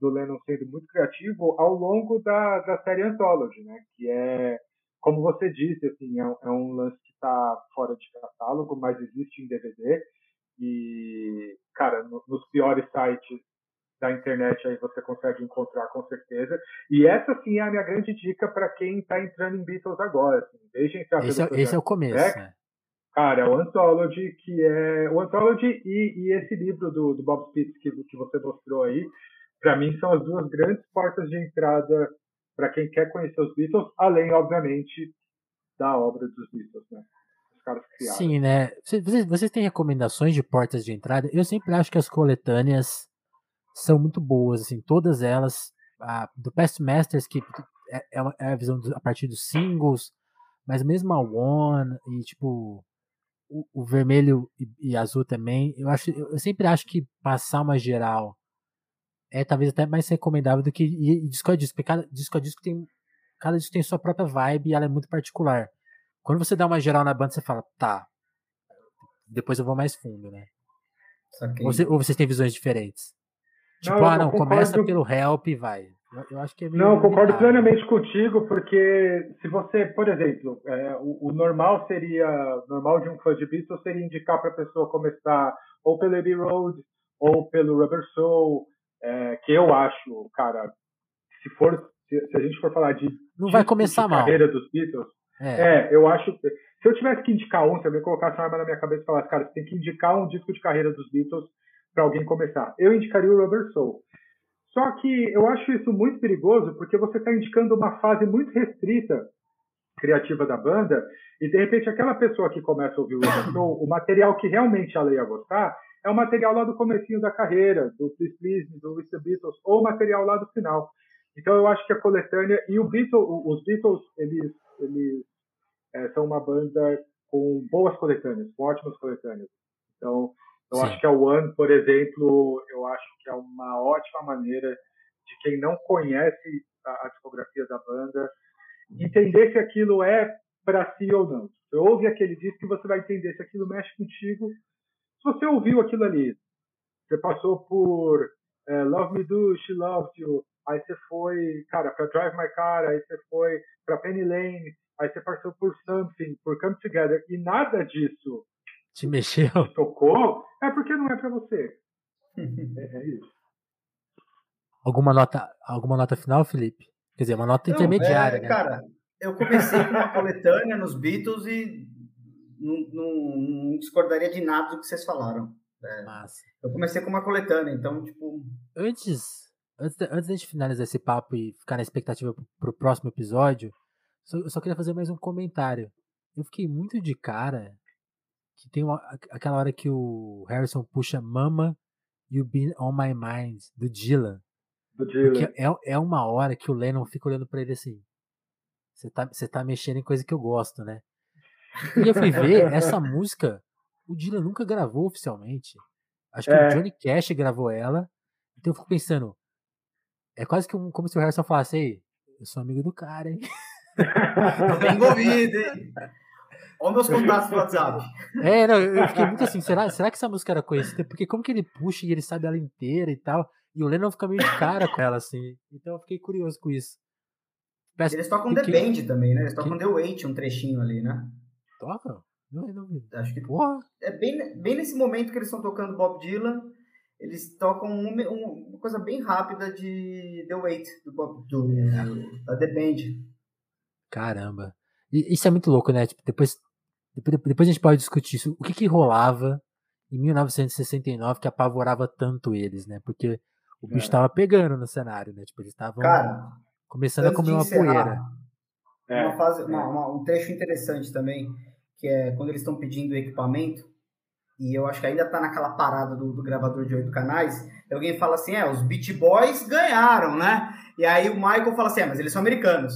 do Lennon sendo muito criativo ao longo da, da série Anthology, né? Que é, como você disse, assim, é, é um lance que está fora de catálogo, mas existe em DVD. E, cara, no, nos piores sites da internet aí você consegue encontrar com certeza. E essa sim é a minha grande dica para quem está entrando em Beatles agora. Assim. Deixem esse, é, esse é o começo. Né? Cara, é o Anthology, que é. O Anthology e, e esse livro do, do Bob Spitz que, que você mostrou aí, para mim são as duas grandes portas de entrada para quem quer conhecer os Beatles, além, obviamente, da obra dos Beatles, né? Os caras criaram. Sim, né? Vocês, vocês têm recomendações de portas de entrada? Eu sempre acho que as coletâneas são muito boas, assim, todas elas. A, do Past Masters, que é, é, é a visão do, a partir dos singles, mas mesmo a One e tipo o, o vermelho e, e, azul também, eu acho, eu sempre acho que passar uma geral é talvez até mais recomendável do que e, e disco a disco, porque cada disco a disco tem cada disco tem sua própria vibe e ela é muito particular. Quando você dá uma geral na banda, você fala, tá, depois eu vou mais fundo, né? Ou, você, ou vocês têm visões diferentes? Tipo, não, ah, não, começa pelo help e vai. Eu, eu acho que é Não, concordo plenamente contigo, porque se você, por exemplo, é, o, o, normal seria, normal de um fã de Beatles seria indicar para a pessoa começar ou pelo Abbey Road ou pelo Rubber Soul, é, que eu acho, cara, se for, se, se a gente for falar de não vai começar de mal. carreira dos Beatles, é. é. eu acho, se eu tivesse que indicar um, se alguém colocasse uma arma na minha cabeça e falasse, cara, você tem que indicar um disco de carreira dos Beatles para alguém começar. Eu indicaria o Rubber Soul. Só que eu acho isso muito perigoso porque você está indicando uma fase muito restrita criativa da banda, e de repente aquela pessoa que começa a ouvir o show, o material que realmente ela ia gostar é o material lá do comecinho da carreira, do Please Please do Mr. Beatles, ou o material lá do final. Então eu acho que a coletânea e o Beatles, os Beatles, eles, eles é, são uma banda com boas coletâneas, com ótimas coletâneas. Então eu Sim. acho que a One, por exemplo, eu acho que é uma ótima maneira de quem não conhece a, a discografia da banda entender se aquilo é para si ou não. Você ouve aquele disco e você vai entender se aquilo mexe contigo. Se você ouviu aquilo ali, você passou por é, Love Me Do, She Loves You, aí você foi, cara, para Drive My Car, aí você foi para Penny Lane, aí você passou por Something, por Come Together, e nada disso te mexeu, te tocou, é porque não é para você. é, é, isso. Alguma nota, alguma nota final, Felipe? Quer dizer, uma nota não, intermediária. É, né? Cara, eu comecei com uma coletânea nos Beatles e não, não, não, discordaria de nada do que vocês falaram. É, eu comecei com uma coletânea, então, tipo. Antes, antes, de, antes de finalizar esse papo e ficar na expectativa pro próximo episódio, só, eu só queria fazer mais um comentário. Eu fiquei muito de cara que tem uma, aquela hora que o Harrison puxa Mama You Been On My Mind, do Dylan. Porque é, é uma hora que o Lennon fica olhando pra ele assim. Você tá, você tá mexendo em coisa que eu gosto, né? E eu fui ver, essa música, o Dylan nunca gravou oficialmente. Acho que é. o Johnny Cash gravou ela. Então eu fico pensando, é quase que um, como se o Harrison falasse, ei, eu sou amigo do cara, hein? Tô bem envolvido, hein? Olha meus contatos no WhatsApp. É, não, eu fiquei muito assim, será, será que essa música era conhecida? Porque como que ele puxa e ele sabe ela inteira e tal? E o Lennon fica meio de cara com ela, assim. Então eu fiquei curioso com isso. Peço Eles tocam The Band também, né? Eles tocam que... The Wait, um trechinho ali, né? Toca? Não, não vi. Acho que. Porra. É bem, bem nesse momento que eles estão tocando Bob Dylan, eles tocam um, um, uma coisa bem rápida de The Wait, do Bob, do, da The Band. Caramba. E, isso é muito louco, né? Tipo, depois, depois, a gente pode discutir isso. O que que rolava em 1969 que apavorava tanto eles, né? Porque o bicho é. tava pegando no cenário, né? Tipo, eles estavam começando a comer uma poeira. É. Uma fase, uma, é. uma, um trecho interessante também, que é quando eles estão pedindo equipamento, e eu acho que ainda tá naquela parada do, do gravador de oito canais, alguém fala assim, é, os Beat Boys ganharam, né? E aí o Michael fala assim, é, mas eles são americanos.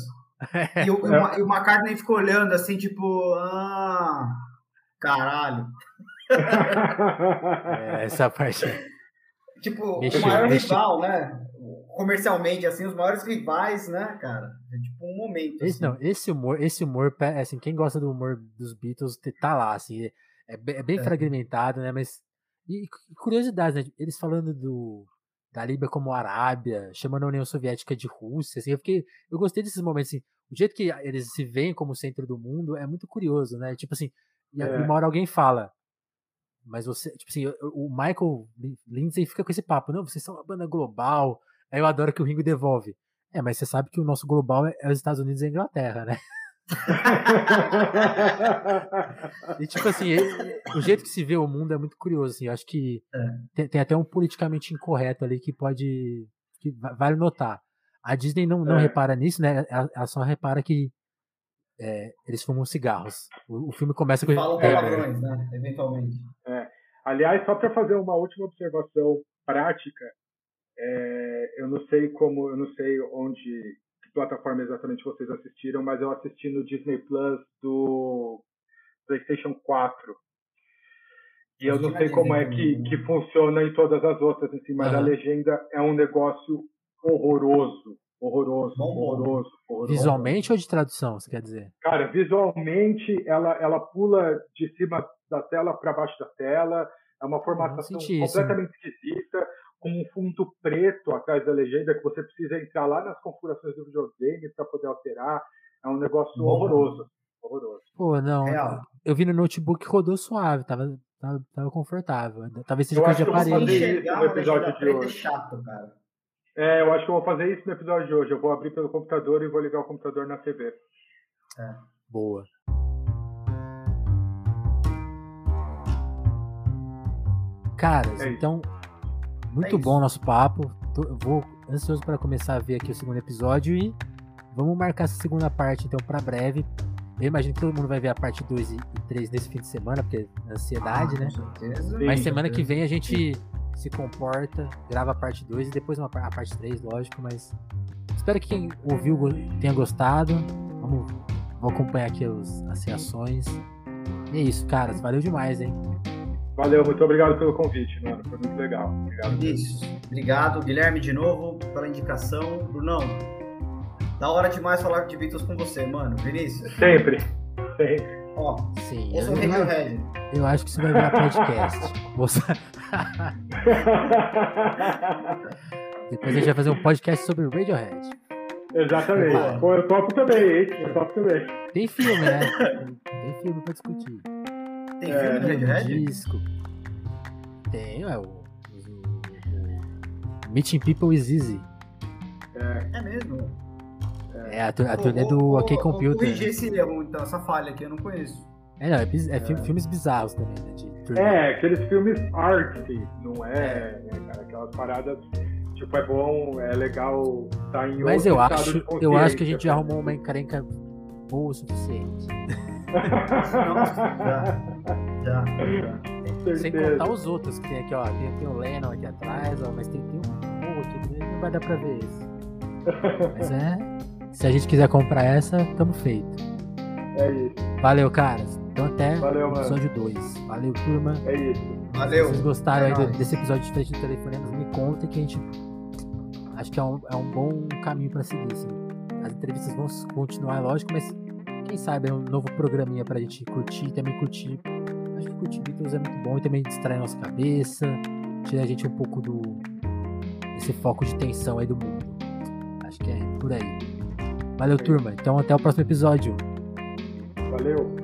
E, o, é. e o McCartney ficou olhando assim, tipo, ah, caralho. é, essa parte... Tipo, o maior rival, né? Comercialmente, assim, os maiores rivais, né, cara? É tipo um momento. Esse, assim. não, esse humor, esse humor, assim, quem gosta do humor dos Beatles tá lá, assim, é, é bem é. fragmentado, né? Mas. E, curiosidade, né? Eles falando do, da Líbia como Arábia, chamando a União Soviética de Rússia, assim, eu fiquei. Eu gostei desses momentos, assim. O jeito que eles se veem como centro do mundo é muito curioso, né? Tipo assim, e é. uma hora alguém fala, mas você, tipo assim, o Michael Lindsay fica com esse papo, não, vocês são uma banda global. Aí eu adoro que o Ringo devolve. É, mas você sabe que o nosso global é, é os Estados Unidos e a Inglaterra, né? E tipo assim, o jeito que se vê o mundo é muito curioso, assim. Eu acho que é. tem, tem, até um politicamente incorreto ali que pode. que vale notar. A Disney não, não é. repara nisso, né? Ela, ela, só repara que é, eles fumam cigarros. O, o filme começa com. Falam palavrões, né? Eventualmente. É. Aliás, só para fazer uma última observação prática, é, eu não sei como, eu não sei onde, plataforma exatamente vocês assistiram, mas eu assisti no Disney Plus do PlayStation 4. E eu não sei como é que, que funciona em todas as outras, assim, mas uhum. a legenda é um negócio horroroso. Horroroso, bom, horroroso, horroroso. Visualmente ou de tradução, você quer dizer? Cara, visualmente ela, ela pula de cima da tela para baixo da tela. É uma formatação completamente esquisita, com um fundo preto atrás da legenda que você precisa entrar lá nas configurações do videogame para poder alterar. É um negócio bom. horroroso. Horroroso. Pô, não. Real. Eu vi no notebook rodou suave, tava, tava, tava confortável. Talvez seja coisa de aparelho. No episódio de hoje. É chato, cara. É, eu acho que eu vou fazer isso no episódio de hoje. Eu vou abrir pelo computador e vou ligar o computador na TV. É. Boa. Caras, é então, muito é bom o nosso papo. Tô, vou ansioso para começar a ver aqui o segundo episódio e vamos marcar essa segunda parte então para breve. Eu imagino que todo mundo vai ver a parte 2 e 3 nesse fim de semana, porque é ansiedade, ah, né? Certeza. Mas semana que vem a gente se comporta, grava a parte 2 e depois uma, a parte 3, lógico, mas espero que quem ouviu tenha gostado. Vamos, vamos acompanhar aqui os, as reações. E é isso, caras. Valeu demais, hein? Valeu, muito obrigado pelo convite, mano. Foi muito legal. Obrigado. Isso. Obrigado, Guilherme, de novo, pela indicação. Brunão, da hora demais falar de Beatles com você, mano. Vinícius. Sempre. Sempre. Ó, Sim, ouça o Radiohead. Eu acho que isso vai virar podcast. Depois a gente vai fazer um podcast sobre Radiohead. Exatamente. Pô, eu topo também, hein? Eu topo também. Tem filme, né? Tem filme pra discutir. Tem filme do Radiohead? Disco. Tem, é o, o, o Meeting People is Easy. É, é mesmo? É, a, a turnê do OK Computer. Corrigir esse erro, então, essa falha aqui, eu não conheço. É, não, é, é, é. filmes bizarros também, né? De é, aqueles filmes artsy, não é, é, cara, aquelas paradas. Tipo, é bom, é legal estar tá em Mas eu acho, eu acho que a gente já arrumou uma encrenca boa o suficiente. já, já, já. Sem contar os outros que tem aqui, ó. Tem, tem o Lennon aqui atrás, ó, mas tem, tem um aqui, não vai dar pra ver esse. Mas é. Se a gente quiser comprar essa, tamo feito. É isso. Valeu, caras. Então até o episódio 2. Valeu, turma. É isso. Valeu. Se vocês gostaram é aí desse episódio de frente do telefonema, me contem que a gente. Acho que é um, é um bom caminho pra seguir. Assim. As entrevistas vão continuar, lógico, mas quem sabe é um novo programinha pra gente curtir e também curtir. Curtir Beatles é muito bom e também distrai a nossa cabeça, tira a gente um pouco do. esse foco de tensão aí do mundo. Acho que é por aí. Valeu, turma. Então até o próximo episódio. Valeu.